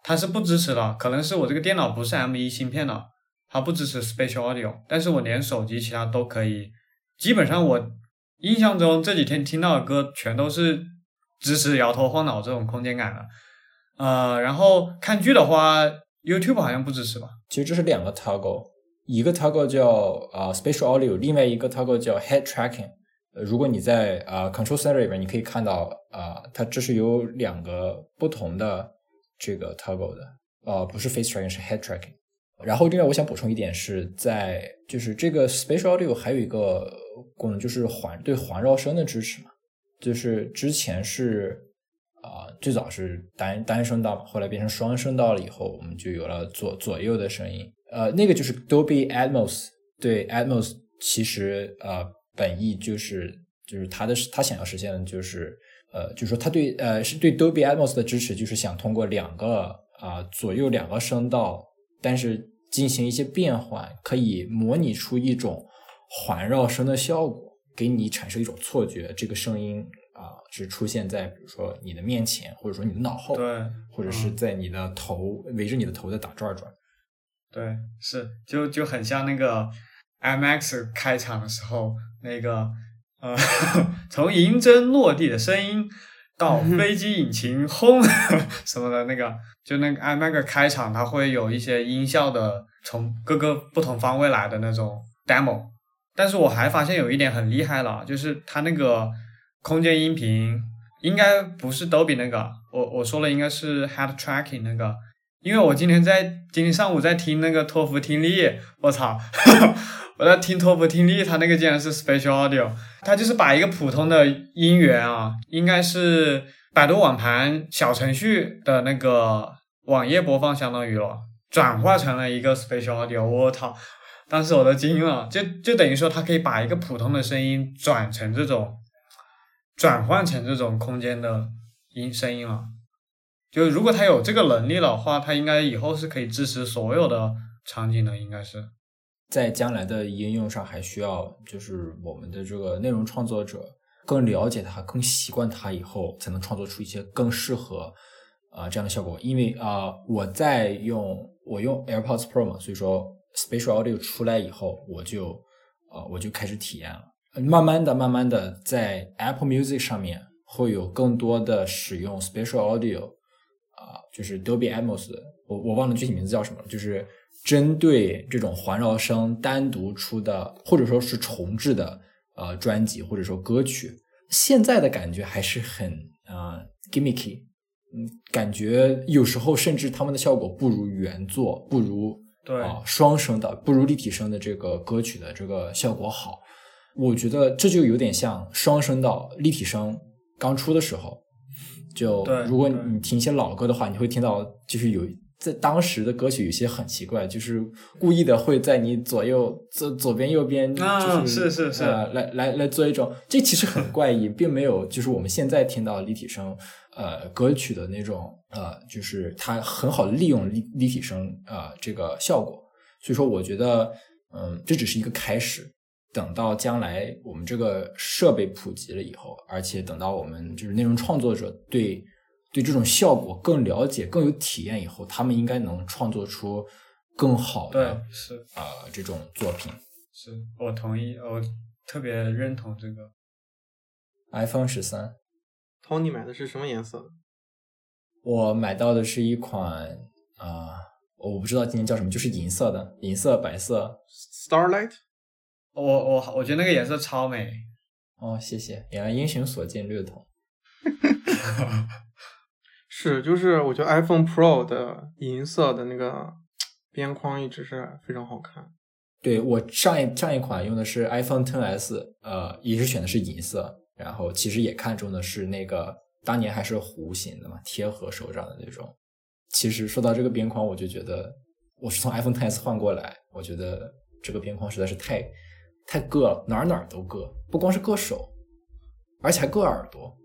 S2: 它是不支持的，可能是我这个电脑不是 M1 芯片的，它不支持 Spatial Audio，但是我连手机其他都可以。基本上我印象中这几天听到的歌全都是支持摇头晃脑这种空间感的。呃，然后看剧的话，YouTube 好像不支持吧？
S5: 其实这是两个 toggle，一个 toggle 叫啊 Spatial Audio，另外一个 toggle 叫 Head Tracking。如果你在啊 Control Center 里边，你可以看到啊，它这是有两个不同的这个 toggle 的，呃，不是 Face Tracking，是 Head Tracking。然后另外我想补充一点是在就是这个 Spatial Audio 还有一个功能就是环对环绕声的支持嘛，就是之前是。啊，最早是单单声道，后来变成双声道了以后，我们就有了左左右的声音。呃，那个就是 Dolby Atmos，对 Atmos 其实呃本意就是就是他的他想要实现的就是呃就是说他对呃是对 Dolby Atmos 的支持，就是想通过两个啊左右两个声道，但是进行一些变换，可以模拟出一种环绕声的效果，给你产生一种错觉，这个声音。啊，是出现在比如说你的面前，或者说你的脑后，
S2: 对，
S5: 或者是在你的头围着你的头在打转转，
S2: 对，是就就很像那个 IMAX 开场的时候那个呃，从银针落地的声音到飞机引擎轰 什么的那个，就那个 IMAX 开场，它会有一些音效的从各个不同方位来的那种 demo，但是我还发现有一点很厉害了，就是它那个。空间音频应该不是 Dolby 那个，我我说了应该是 Head Tracking 那个，因为我今天在今天上午在听那个托福听力，我操，我在听托福听力，他那个竟然是 Spatial Audio，他就是把一个普通的音源啊，应该是百度网盘小程序的那个网页播放相当于了，转化成了一个 Spatial Audio，我操，当时我都惊了，就就等于说他可以把一个普通的声音转成这种。转换成这种空间的音声音了，就如果他有这个能力的话，他应该以后是可以支持所有的场景的，应该是
S5: 在将来的应用上还需要就是我们的这个内容创作者更了解它，更习惯它以后，才能创作出一些更适合啊这样的效果。因为啊，我在用我用 AirPods Pro 嘛，所以说 Spatial Audio 出来以后，我就啊我就开始体验了。慢慢的，慢慢的，在 Apple Music 上面会有更多的使用 Spatial Audio，啊，就是 Dolby Atmos，我我忘了具体名字叫什么了，就是针对这种环绕声单独出的，或者说是重制的呃专辑或者说歌曲，现在的感觉还是很啊 gimmicky，嗯，感觉有时候甚至他们的效果不如原作，不如
S2: 对
S5: 啊双声的，不如立体声的这个歌曲的这个效果好。我觉得这就有点像双声道立体声刚出的时候，就如果你听一些老歌的话，你会听到就是有在当时的歌曲有些很奇怪，就是故意的会在你左右左左边右边，就是
S2: 是是是，
S5: 来来来做一种，这其实很怪异，并没有就是我们现在听到立体声呃歌曲的那种呃，就是它很好的利用立立体声呃这个效果，所以说我觉得嗯这只是一个开始。等到将来我们这个设备普及了以后，而且等到我们就是内容创作者对对这种效果更了解、更有体验以后，他们应该能创作出更好的
S2: 是
S5: 啊这种作品。
S2: 是我同意，我特别认同这个
S5: iPhone 十三。
S3: Tony 买的是什么颜色？
S5: 我买到的是一款啊，我不知道今年叫什么，就是银色的，银色、白色。
S3: Starlight。
S2: 我我我觉得那个颜色超美
S5: 哦，谢谢。原来英雄所见略同，
S3: 是就是我觉得 iPhone Pro 的银色的那个边框一直是非常好看。
S5: 对我上一上一款用的是 iPhone 10s，呃，也是选的是银色，然后其实也看中的是那个当年还是弧形的嘛，贴合手掌的那种。其实说到这个边框，我就觉得我是从 iPhone 10s 换过来，我觉得这个边框实在是太。太硌了，哪儿哪儿都硌，不光是硌手，而且还硌耳朵。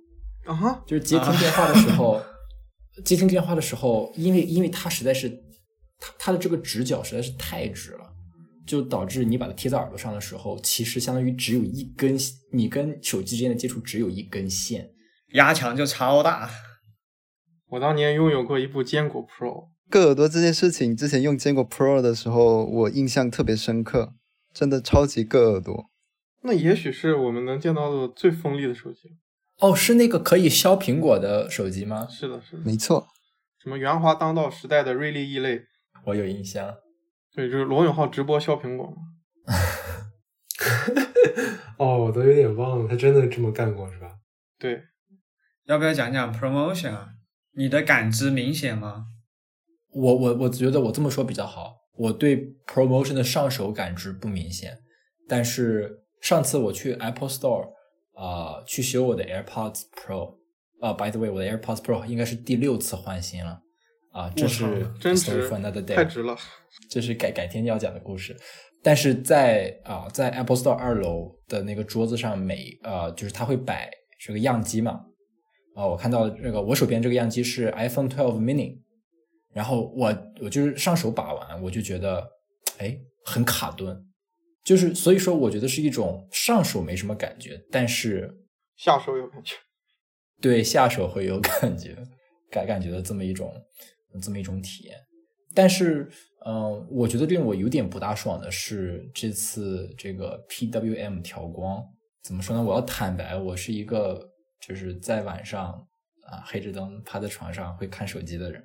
S3: 啊哈，
S5: 就是接听电话的时候，接听电话的时候，因为因为它实在是，它它的这个直角实在是太直了，就导致你把它贴在耳朵上的时候，其实相当于只有一根，你跟手机之间的接触只有一根线。
S2: 压强就超大。
S3: 我当年拥有过一部坚果 Pro，
S1: 硌耳朵这件事情，之前用坚果 Pro 的时候，我印象特别深刻，真的超级硌耳朵。
S3: 那也许是我们能见到的最锋利的手机。
S5: 哦，是那个可以削苹果的手机吗？
S3: 是的，是的，
S1: 没错，
S3: 什么圆滑当道时代的锐利异类，
S5: 我有印象。
S3: 对，就是罗永浩直播削苹果嘛。
S4: 哦，我都有点忘了，他真的这么干过是吧？
S3: 对，
S2: 要不要讲讲 promotion 啊？你的感知明显吗？
S5: 我我我觉得我这么说比较好，我对 promotion 的上手感知不明显，但是上次我去 Apple Store 啊、去修我的 AirPods Pro 啊、b y the way，我的 AirPods Pro 应该是第六次换新了啊、这是
S3: 真
S5: story
S3: 值
S5: for another day，
S3: 太值了。
S5: 这是改改天要讲的故事。但是在啊、在 Apple Store 二楼的那个桌子上每呃，就是它会摆这个样机嘛。啊、我看到这个我手边这个样机是 iPhone 12 mini，然后我我就是上手把玩，我就觉得哎很卡顿，就是所以说我觉得是一种上手没什么感觉，但是
S3: 下手有感觉。
S5: 对下手会有感觉，感感觉的这么一种这么一种体验。但是，嗯、我觉得令我有点不大爽的是这次这个 PWM 调光，怎么说呢？我要坦白，我是一个就是在晚上啊黑着灯趴在床上会看手机的人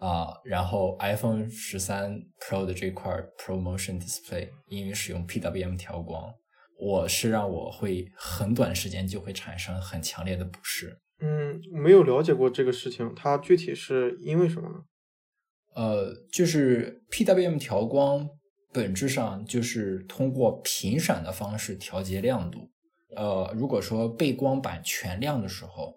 S5: 啊，然后 iPhone 十三 Pro 的这块 ProMotion Display 因为使用 PWM 调光，我是让我会很短时间就会产生很强烈的不适。
S3: 嗯，没有了解过这个事情，它具体是因为什么呢？
S5: 呃，就是 PWM 调光本质上就是通过频闪的方式调节亮度。呃，如果说背光板全亮的时候，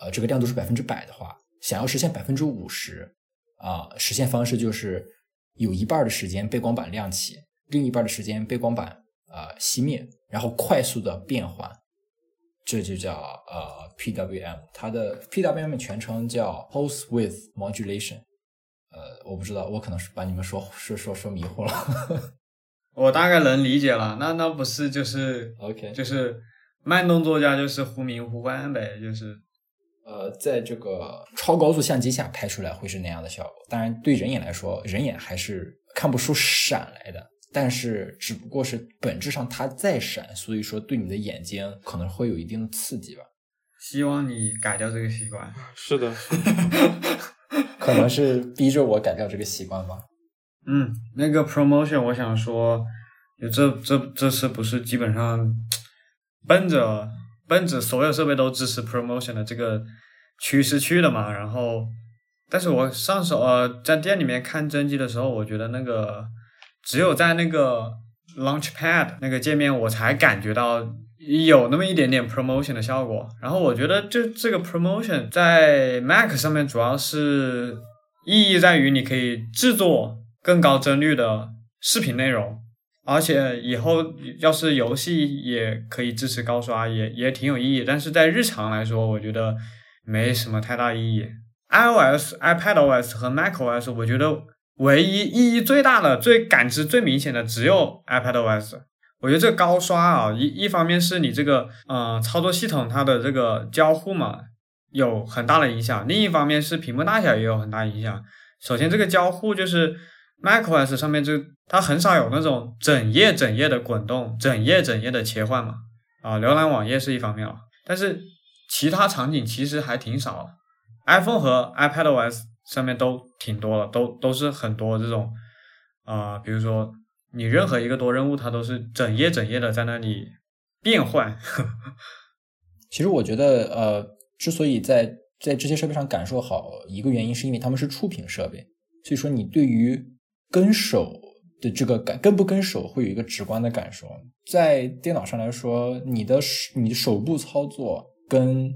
S5: 呃，这个亮度是百分之百的话，想要实现百分之五十，啊，实现方式就是有一半儿的时间背光板亮起，另一半儿的时间背光板啊、呃熄灭，然后快速的变换，这就叫呃 PWM。它的 PWM 全称叫 Pulse Width Modulation。呃，我不知道，我可能是把你们说说说说迷糊了。
S2: 我大概能理解了，那那不是就是
S5: OK，
S2: 就是慢动作加就是忽明忽暗呗，就是
S5: 呃，在这个超高速相机下拍出来会是那样的效果。当然，对人眼来说，人眼还是看不出闪来的，但是只不过是本质上它在闪，所以说对你的眼睛可能会有一定的刺激吧。
S2: 希望你改掉这个习惯。
S3: 是的，
S5: 可能是逼着我改掉这个习惯吧。
S2: 嗯，那个 promotion，我想说，就这这这次不是基本上 奔着奔着所有设备都支持 promotion 的这个趋势去的嘛。然后，但是我上手呃在店里面看真机的时候，我觉得那个只有在那个 Launchpad 那个界面，我才感觉到有那么一点点 promotion 的效果。然后我觉得这这个 promotion 在 Mac 上面主要是意义在于你可以制作更高帧率的视频内容，而且以后要是游戏也可以支持高刷，也也挺有意义。但是在日常来说，我觉得没什么太大意义。iOS、iPadOS 和 macOS，我觉得唯一意义最大的、最感知最明显的只有 iPadOS。我觉得这个高刷啊，一一方面是你这个呃操作系统它的这个交互嘛有很大的影响，另一方面是屏幕大小也有很大影响。首先，这个交互就是 macOS 上面就它很少有那种整页整页的滚动、整页整页的切换嘛。啊，浏览网页是一方面了，但是其他场景其实还挺少的。iPhone 和 iPadOS 上面都挺多的，都都是很多这种，啊、比如说你任何一个多任务，它都是整页整页的在那里变换。
S5: 其实我觉得，呃，之所以在在这些设备上感受好，一个原因是因为它们是触屏设备，所以说你对于跟手的这个感跟不跟手会有一个直观的感受。在电脑上来说，你的手你的手部操作跟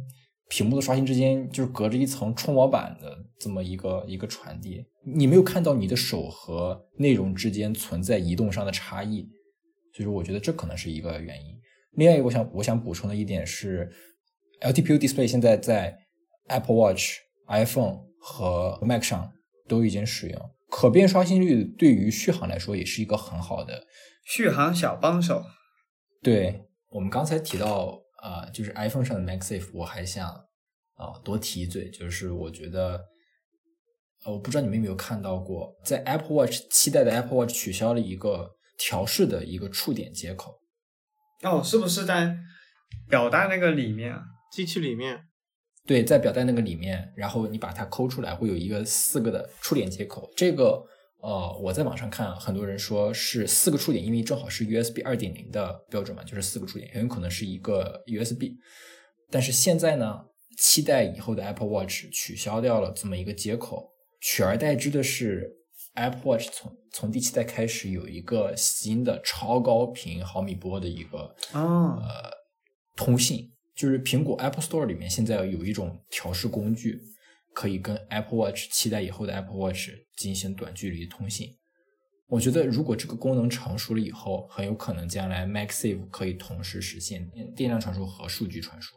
S5: 屏幕的刷新之间就是隔着一层触摸板的这么一个一个传递，你没有看到你的手和内容之间存在移动上的差异，所以说我觉得这可能是一个原因。另外一个我想我想补充的一点是，LTPO display 现在在 Apple Watch、iPhone 和 Mac 上都已经使用。可变刷新率对于续航来说也是一个很好的
S2: 续航小帮手。
S5: 对我们刚才提到啊、呃就是 iPhone 上的 MagSafe，我还想啊、多提一嘴，就是我觉得，呃，我不知道你们有没有看到过，在 Apple Watch 期待的 Apple Watch 取消了一个调试的一个触点接口。
S2: 哦，是不是在表带那个里面啊？
S3: 机器里面
S5: 对，在表带那个里面，然后你把它抠出来，会有一个四个的触点接口。这个呃，我在网上看，很多人说是四个触点，因为正好是 USB 二点零的标准嘛，就是四个触点，很有可能是一个 USB。但是现在呢，七代以后的 Apple Watch 取消掉了这么一个接口，取而代之的是 Apple Watch 从从第七代开始有一个新的超高频毫米波的一个
S2: 哦，
S5: 呃通信，就是苹果 Apple Store 里面现在有一种调试工具，可以跟 Apple Watch 七代以后的 Apple Watch 进行短距离通信。我觉得如果这个功能成熟了以后，很有可能将来 MagSafe 可以同时实现电量传输和数据传输。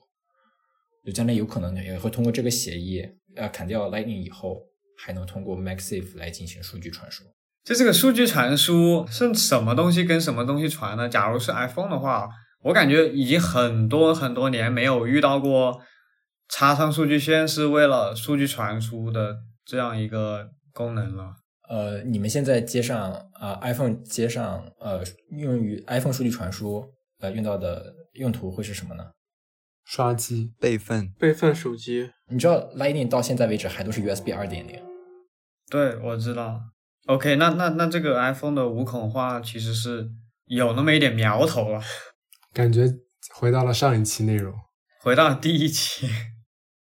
S5: 就将来有可能也会通过这个协议，呃，砍掉 Lightning 以后，还能通过 MagSafe 来进行数据传输。
S2: 就这个数据传输是什么东西跟什么东西传呢？假如是 iPhone 的话，我感觉已经很多很多年没有遇到过插上数据线是为了数据传输的这样一个功能了。
S5: 呃，你们现在接上啊、呃 iPhone 接上呃用于 iPhone 数据传输呃用到的用途会是什么呢？
S4: 刷机，
S1: 备份，
S3: 备份手机，
S5: 你知道 Lightning 到现在为止还都是 USB 二点零，
S2: 对，我知道。OK，那那那这个 iPhone 的无孔化其实是有那么一点苗头了。
S4: 感觉回到了上一期内容。
S2: 回到第一期，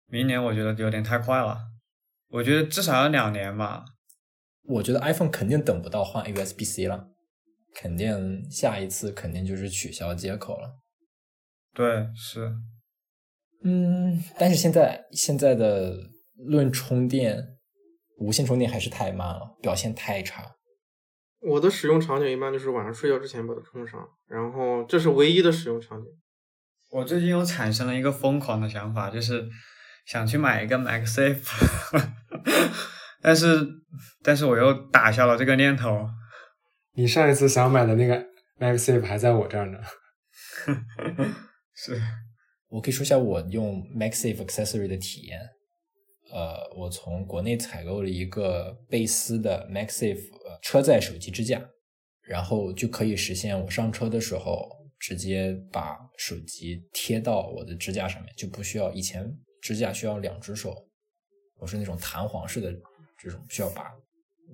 S2: 明年我觉得有点太快了，我觉得至少要两年吧。
S5: 我觉得 iPhone 肯定等不到换 USB-C 了，肯定下一次肯定就是取消接口了。
S2: 对，是。
S5: 嗯，但是现在现在的论充电，无线充电还是太慢了，表现太差。
S3: 我的使用场景一般就是晚上睡觉之前把它充上，然后这是唯一的使用场景。
S2: 我最近又产生了一个疯狂的想法，就是想去买一个 MagSafe，但是但是我又打消了这个念头。
S4: 你上一次想买的那个 MagSafe 还在我这儿呢。
S2: 是，
S5: 我可以说一下我用 MagSafe accessory 的体验。呃，我从国内采购了一个贝斯的 MagSafe 呃车载手机支架，然后就可以实现我上车的时候直接把手机贴到我的支架上面，就不需要以前支架需要两只手，我是那种弹簧式的这种需要把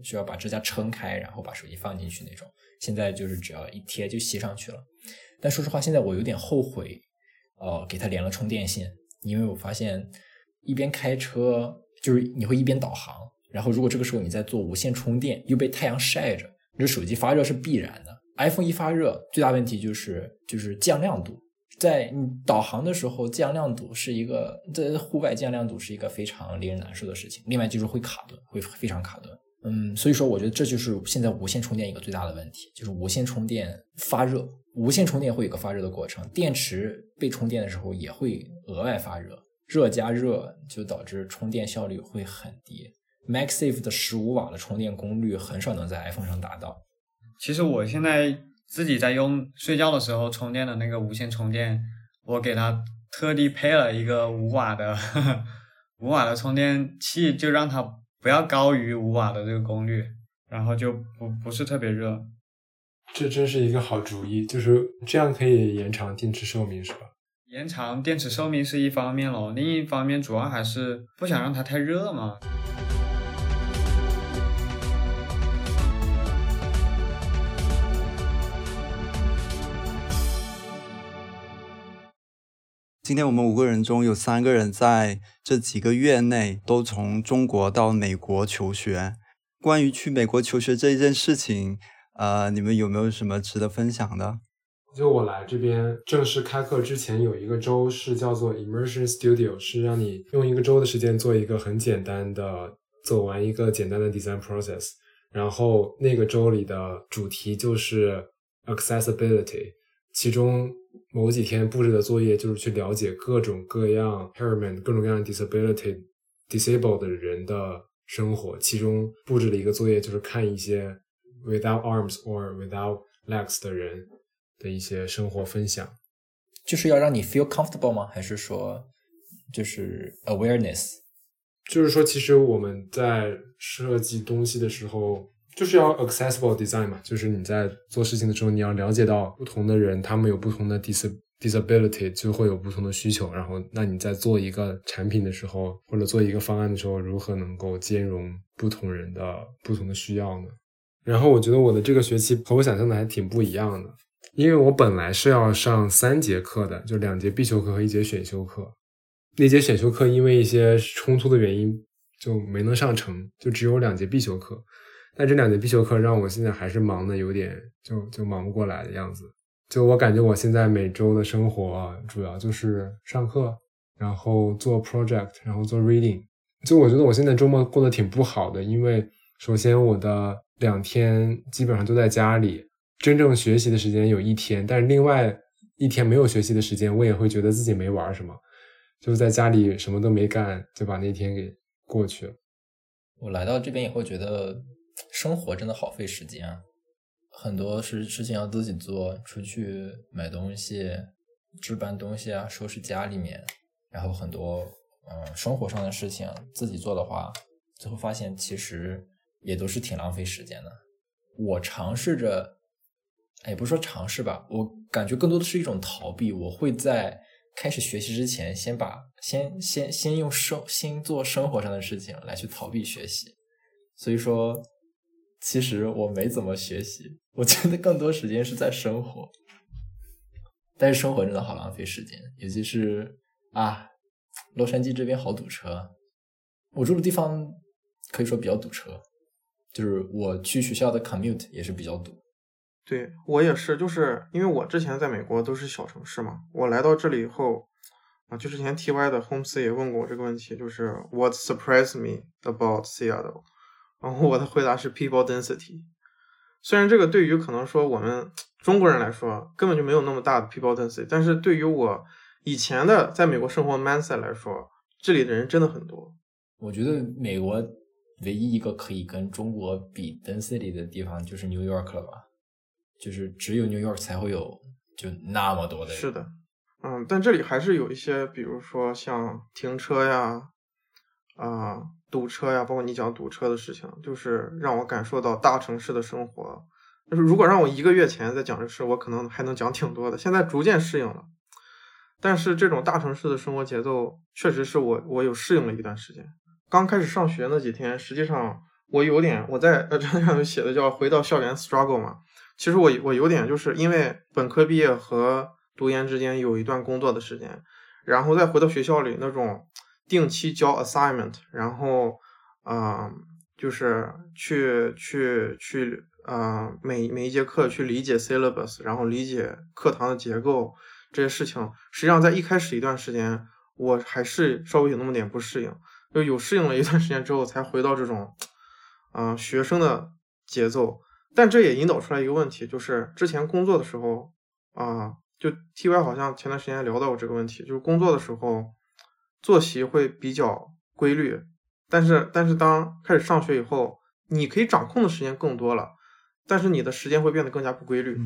S5: 需要把支架撑开，然后把手机放进去那种。现在就是只要一贴就吸上去了。但说实话，现在我有点后悔，呃，给它连了充电线，因为我发现一边开车就是你会一边导航，然后如果这个时候你在做无线充电，又被太阳晒着，你这手机发热是必然的。iPhone 一发热，最大问题就是就是降亮度，在你导航的时候降亮度是一个在户外降亮度是一个非常令人难受的事情。另外就是会卡顿，会非常卡顿。嗯，所以说我觉得这就是现在无线充电一个最大的问题，就是无线充电发热，无线充电会有个发热的过程，电池被充电的时候也会额外发热，热加热就导致充电效率会很低。MagSafe 的十五瓦的充电功率很少能在 iPhone 上达到。
S2: 其实我现在自己在用睡觉的时候充电的那个无线充电，我给它特地配了一个五瓦的 五瓦的充电器，就让它不要高于五瓦的这个功率，然后就不不是特别热。
S4: 这真是一个好主意，就是这样可以延长电池寿命，是吧？
S2: 延长电池寿命是一方面咯，另一方面主要还是不想让它太热嘛。
S1: 今天我们五个人中有三个人在这几个月内都从中国到美国求学。关于去美国求学这一件事情，呃，你们有没有什么值得分享的？
S4: 就我来这边正式开课之前，有一个周是叫做 Immersion Studio，是让你用一个周的时间做一个很简单的，走完一个简单的 design process。然后那个周里的主题就是 accessibility，其中某几天布置的作业就是去了解各种各样 Herman，各种各样 disability disabled 的人的生活，其中布置了一个作业就是看一些 without arms or without legs 的人的一些生活分享，
S5: 就是要让你 feel comfortable 吗？还是说就是 awareness
S4: 就是说其实我们在设计东西的时候。就是要 accessible design 嘛，就是你在做事情的时候，你要了解到不同的人，他们有不同的 dis disability，就会有不同的需求。然后，那你在做一个产品的时候，或者做一个方案的时候，如何能够兼容不同人的不同的需要呢？然后，我觉得我的这个学期和我想象的还挺不一样的。因为我本来是要上三节课的，就两节必修课和一节选修课。那节选修课因为一些冲突的原因就没能上成，就只有两节必修课。但这两节必修课让我现在还是忙的有点就就忙不过来的样子。就我感觉我现在每周的生活主要就是上课，然后做 project，然后做 reading。就我觉得我现在周末过得挺不好的，因为首先我的两天基本上都在家里。真正学习的时间有一天，但是另外一天没有学习的时间，我也会觉得自己没玩什么，就是在家里什么都没干，就把那天给过去了。
S5: 我来到这边以后，觉得生活真的好费时间啊，很多事事情要自己做，出去买东西、置办东西啊，收拾家里面，然后很多嗯生活上的事情自己做的话，最后发现其实也都是挺浪费时间的。我尝试着。也不是说尝试吧，我感觉更多的是一种逃避。我会在开始学习之前，先把先先先用生先做生活上的事情来去逃避学习。所以说，其实我没怎么学习，我觉得更多时间是在生活。但是生活真的好浪费时间，尤其是啊，洛杉矶这边好堵车。我住的地方可以说比较堵车，就是我去学校的 commute 也是比较堵。
S3: 对我也是，就是因为我之前在美国都是小城市嘛，我来到这里以后，啊，就之前 T Y 的 Holmes 也问过我这个问题，就是 What surprised me about Seattle？然后我的回答是 People density。虽然这个对于可能说我们中国人来说根本就没有那么大的 People density，但是对于我以前的在美国生活 mindset 来说，这里的人真的很多。
S5: 我觉得美国唯一一个可以跟中国比 density 的地方就是 New York 了吧。就是只有 New York 才会有就那么多的人
S3: 是的，嗯，但这里还是有一些，比如说像停车呀，啊，堵车呀，包括你讲堵车的事情，就是让我感受到大城市的生活。就是如果让我一个月前再讲这事，我可能还能讲挺多的。现在逐渐适应了，但是这种大城市的生活节奏，确实是我我有适应了一段时间。刚开始上学那几天，实际上我有点我在呃这上面写的叫回到校园 struggle 嘛。其实我我有点就是因为本科毕业和读研之间有一段工作的时间，然后再回到学校里那种定期交 assignment，然后啊就是去去去啊每每一节课去理解 syllabus，然后理解课堂的结构这些事情，实际上在一开始一段时间我还是稍微有那么点不适应，就有适应了一段时间之后才回到这种啊学生的节奏。但这也引导出来一个问题，就是之前工作的时候啊，就 T Y 好像前段时间聊到过这个问题，就是工作的时候作息会比较规律，但是但是当开始上学以后，你可以掌控的时间更多了，但是你的时间会变得更加不规律。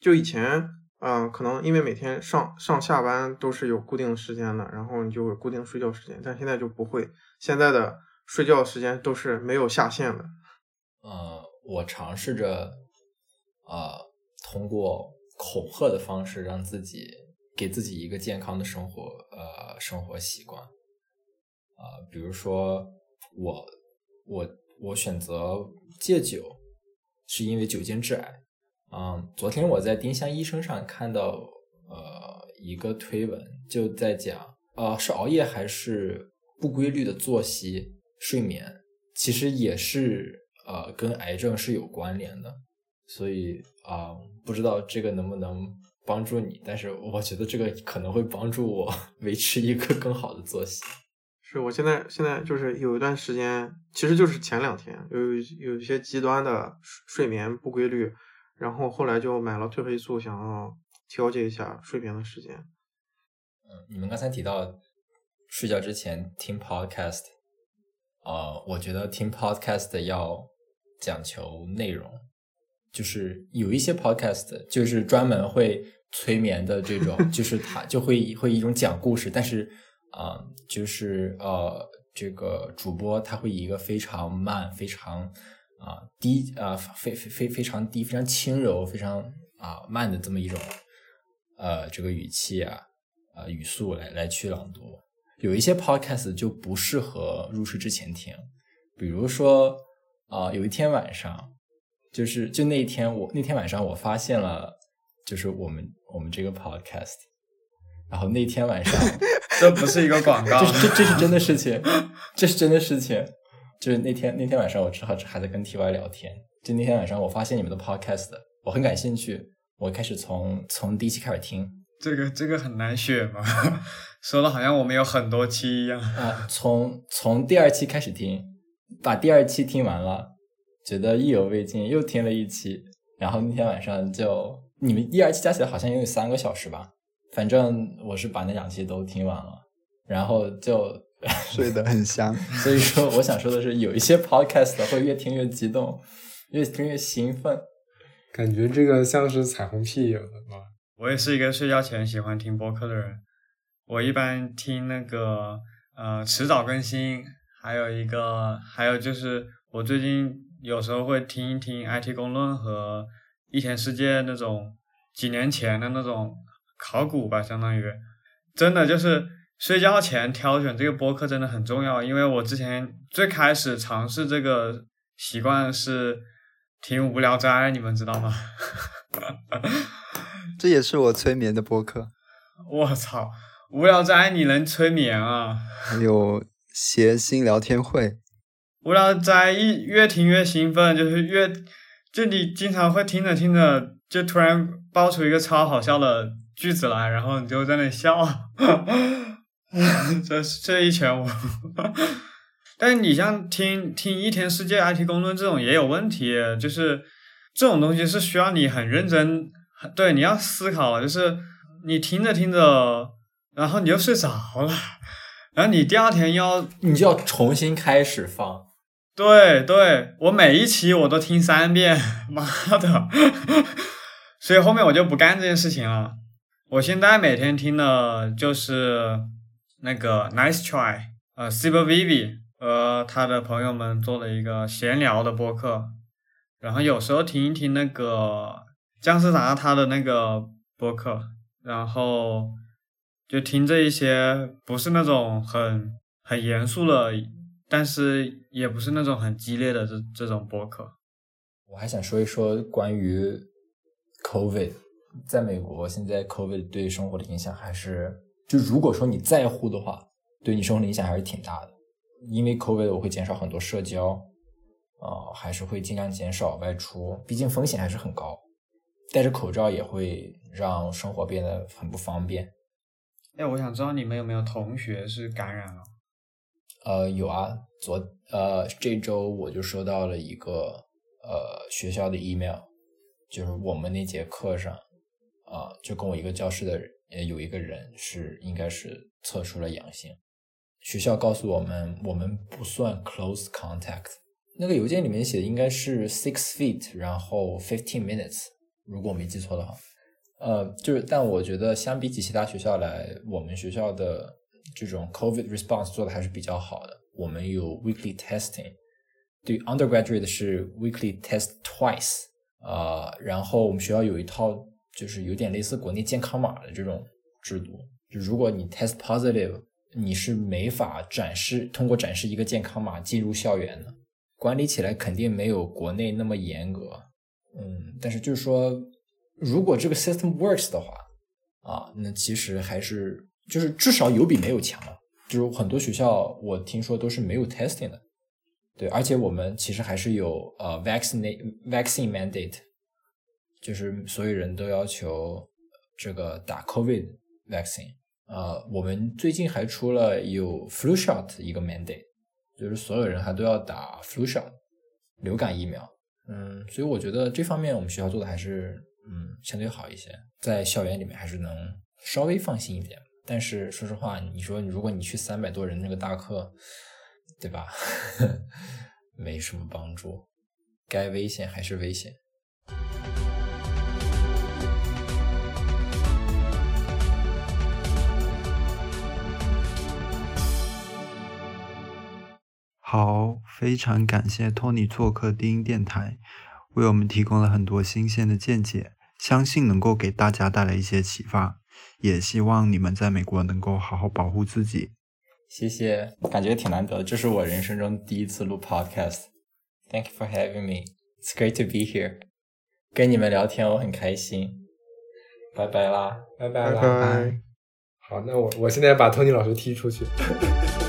S3: 就以前啊，可能因为每天上上下班都是有固定的时间的，然后你就有固定睡觉时间，但现在就不会，现在的睡觉时间都是没有下限的。
S5: 呃。我尝试着，啊，通过恐吓的方式让自己给自己一个健康的生活，呃，生活习惯，啊，比如说我我我选择戒酒，是因为酒精致癌。嗯，昨天我在丁香医生上看到，呃，一个推文就在讲，呃，是熬夜还是不规律的作息睡眠，其实也是。呃，跟癌症是有关联的，所以啊，不知道这个能不能帮助你，但是我觉得这个可能会帮助我 维持一个更好的作息。
S3: 是我现在现在就是有一段时间，其实就是前两天有有一些极端的睡眠不规律，然后后来就买了褪黑素，想要调节一下睡眠的时间。
S5: 嗯，你们刚才提到睡觉之前听 podcast，呃，我觉得听 podcast 要讲求内容，就是有一些 podcast 就是专门会催眠的这种，就是他就会会一种讲故事，但是啊、呃就是呃，这个主播他会以一个非常慢、非常啊、低啊、非非非非常低、非常轻柔、非常啊、慢的这么一种呃这个语气啊啊语速来来去朗读。有一些 podcast 就不适合入睡之前听，比如说啊、有一天晚上，就是就那一天我那天晚上我发现了，就是我们我们这个 podcast，然后那天晚上。
S2: 这不是一个广告
S5: 这。这这是真的事情，这是真的事情。就是那天那天晚上，我正好还在跟 TY 聊天。就那天晚上，我发现你们的 podcast，我很感兴趣，我开始从从第一期开始听
S2: 这个这个很难选嘛，说的好像我们有很多期一样。
S5: 啊、从从第二期开始听，把第二期听完了，觉得意犹未尽，又听了一期。然后那天晚上就你们一二期加起来好像也有三个小时吧，反正我是把那两期都听完了，然后就
S1: 睡得很香。
S5: 所以说，我想说的是，有一些 podcast 会越听越激动，越听越兴奋。
S4: 感觉这个像是彩虹屁有的吧？
S2: 我也是一个睡觉前喜欢听播客的人，我一般听那个呃迟早更新，还有一个还有就是我最近有时候会听一听 IT 公论和一天世界那种几年前的那种考古吧，相当于真的就是睡觉前挑选这个播客真的很重要，因为我之前最开始尝试这个习惯是听无聊斋，你们知道吗？
S1: 这也是我催眠的播客，
S2: 我操，无聊斋你能催眠啊？
S1: 还有谐星聊天会。
S2: 无聊斋一越听越兴奋，就是越就你经常会听着听着，就突然爆出一个超好笑的句子来，然后你就在那笑，这这一拳我。但是你像听听一天世界 IT 公论这种也有问题，就是这种东西是需要你很认真，对，你要思考，就是你听着听着，然后你就睡着了，然后你第二天要
S5: 你就要重新开始放。
S2: 对对，我每一期我都听三遍，妈的！所以后面我就不干这件事情了。我现在每天听的就是那个 Nice Try，呃，Super Vivi 和他的朋友们做了一个闲聊的播客，然后有时候听一听那个姜思达他的那个播客，然后就听这一些不是那种很很严肃的。但是也不是那种很激烈的这这种播客。
S5: 我还想说一说关于 COVID，在美国现在 COVID 对生活的影响还是，就如果说你在乎的话，对你生活的影响还是挺大的。因为 COVID 我会减少很多社交，呃，还是会尽量减少外出，毕竟风险还是很高。戴着口罩也会让生活变得很不方便。
S2: 哎，我想知道你们有没有同学是感染了？
S5: 呃，有啊，昨呃这周我就收到了一个呃学校的 email，就是我们那节课上啊、就跟我一个教室的人呃有一个人是应该是测出了阳性，学校告诉我们我们不算 close contact，那个邮件里面写的应该是 six feet，然后 fifteen minutes，如果我没记错的话，呃，就是但我觉得相比起其他学校来，我们学校的这种 COVID response 做的还是比较好的。我们有 weekly testing，对 undergraduate 是 weekly test twice，呃，然后我们学校有一套就是有点类似国内健康码的这种制度，就如果你 test positive，你是没法展示通过展示一个健康码进入校园的，管理起来肯定没有国内那么严格，嗯，但是就是说，如果这个 system works 的话，啊，那其实还是就是至少有比没有强了。就是很多学校我听说都是没有 testing 的，对，而且我们其实还是有呃 vaccine vaccine mandate，就是所有人都要求这个打 COVID vaccine。呃，我们最近还出了有 flu shot 一个 mandate，就是所有人还都要打 flu shot 流感疫苗。嗯，所以我觉得这方面我们学校做的还是
S6: 嗯，相对好一些，在校园里面还是能稍微放心一点。但是说实话，你说如果你去三百多人那个大课，对吧？没什么帮助，该危险还是危险。
S1: 好，非常感谢托尼做客低音电台，为我们提供了很多新鲜的见解，相信能够给大家带来一些启发。也希望你们在美国能够好好保护自己。
S5: 谢谢，感觉挺难得，这是我人生中第一次录 podcast。Thank you for having me. It's great to be here. 跟你们聊天我很开心。拜拜啦，
S4: 拜拜啦。
S3: 拜拜。
S4: 好，那我我现在把托尼老师踢出去。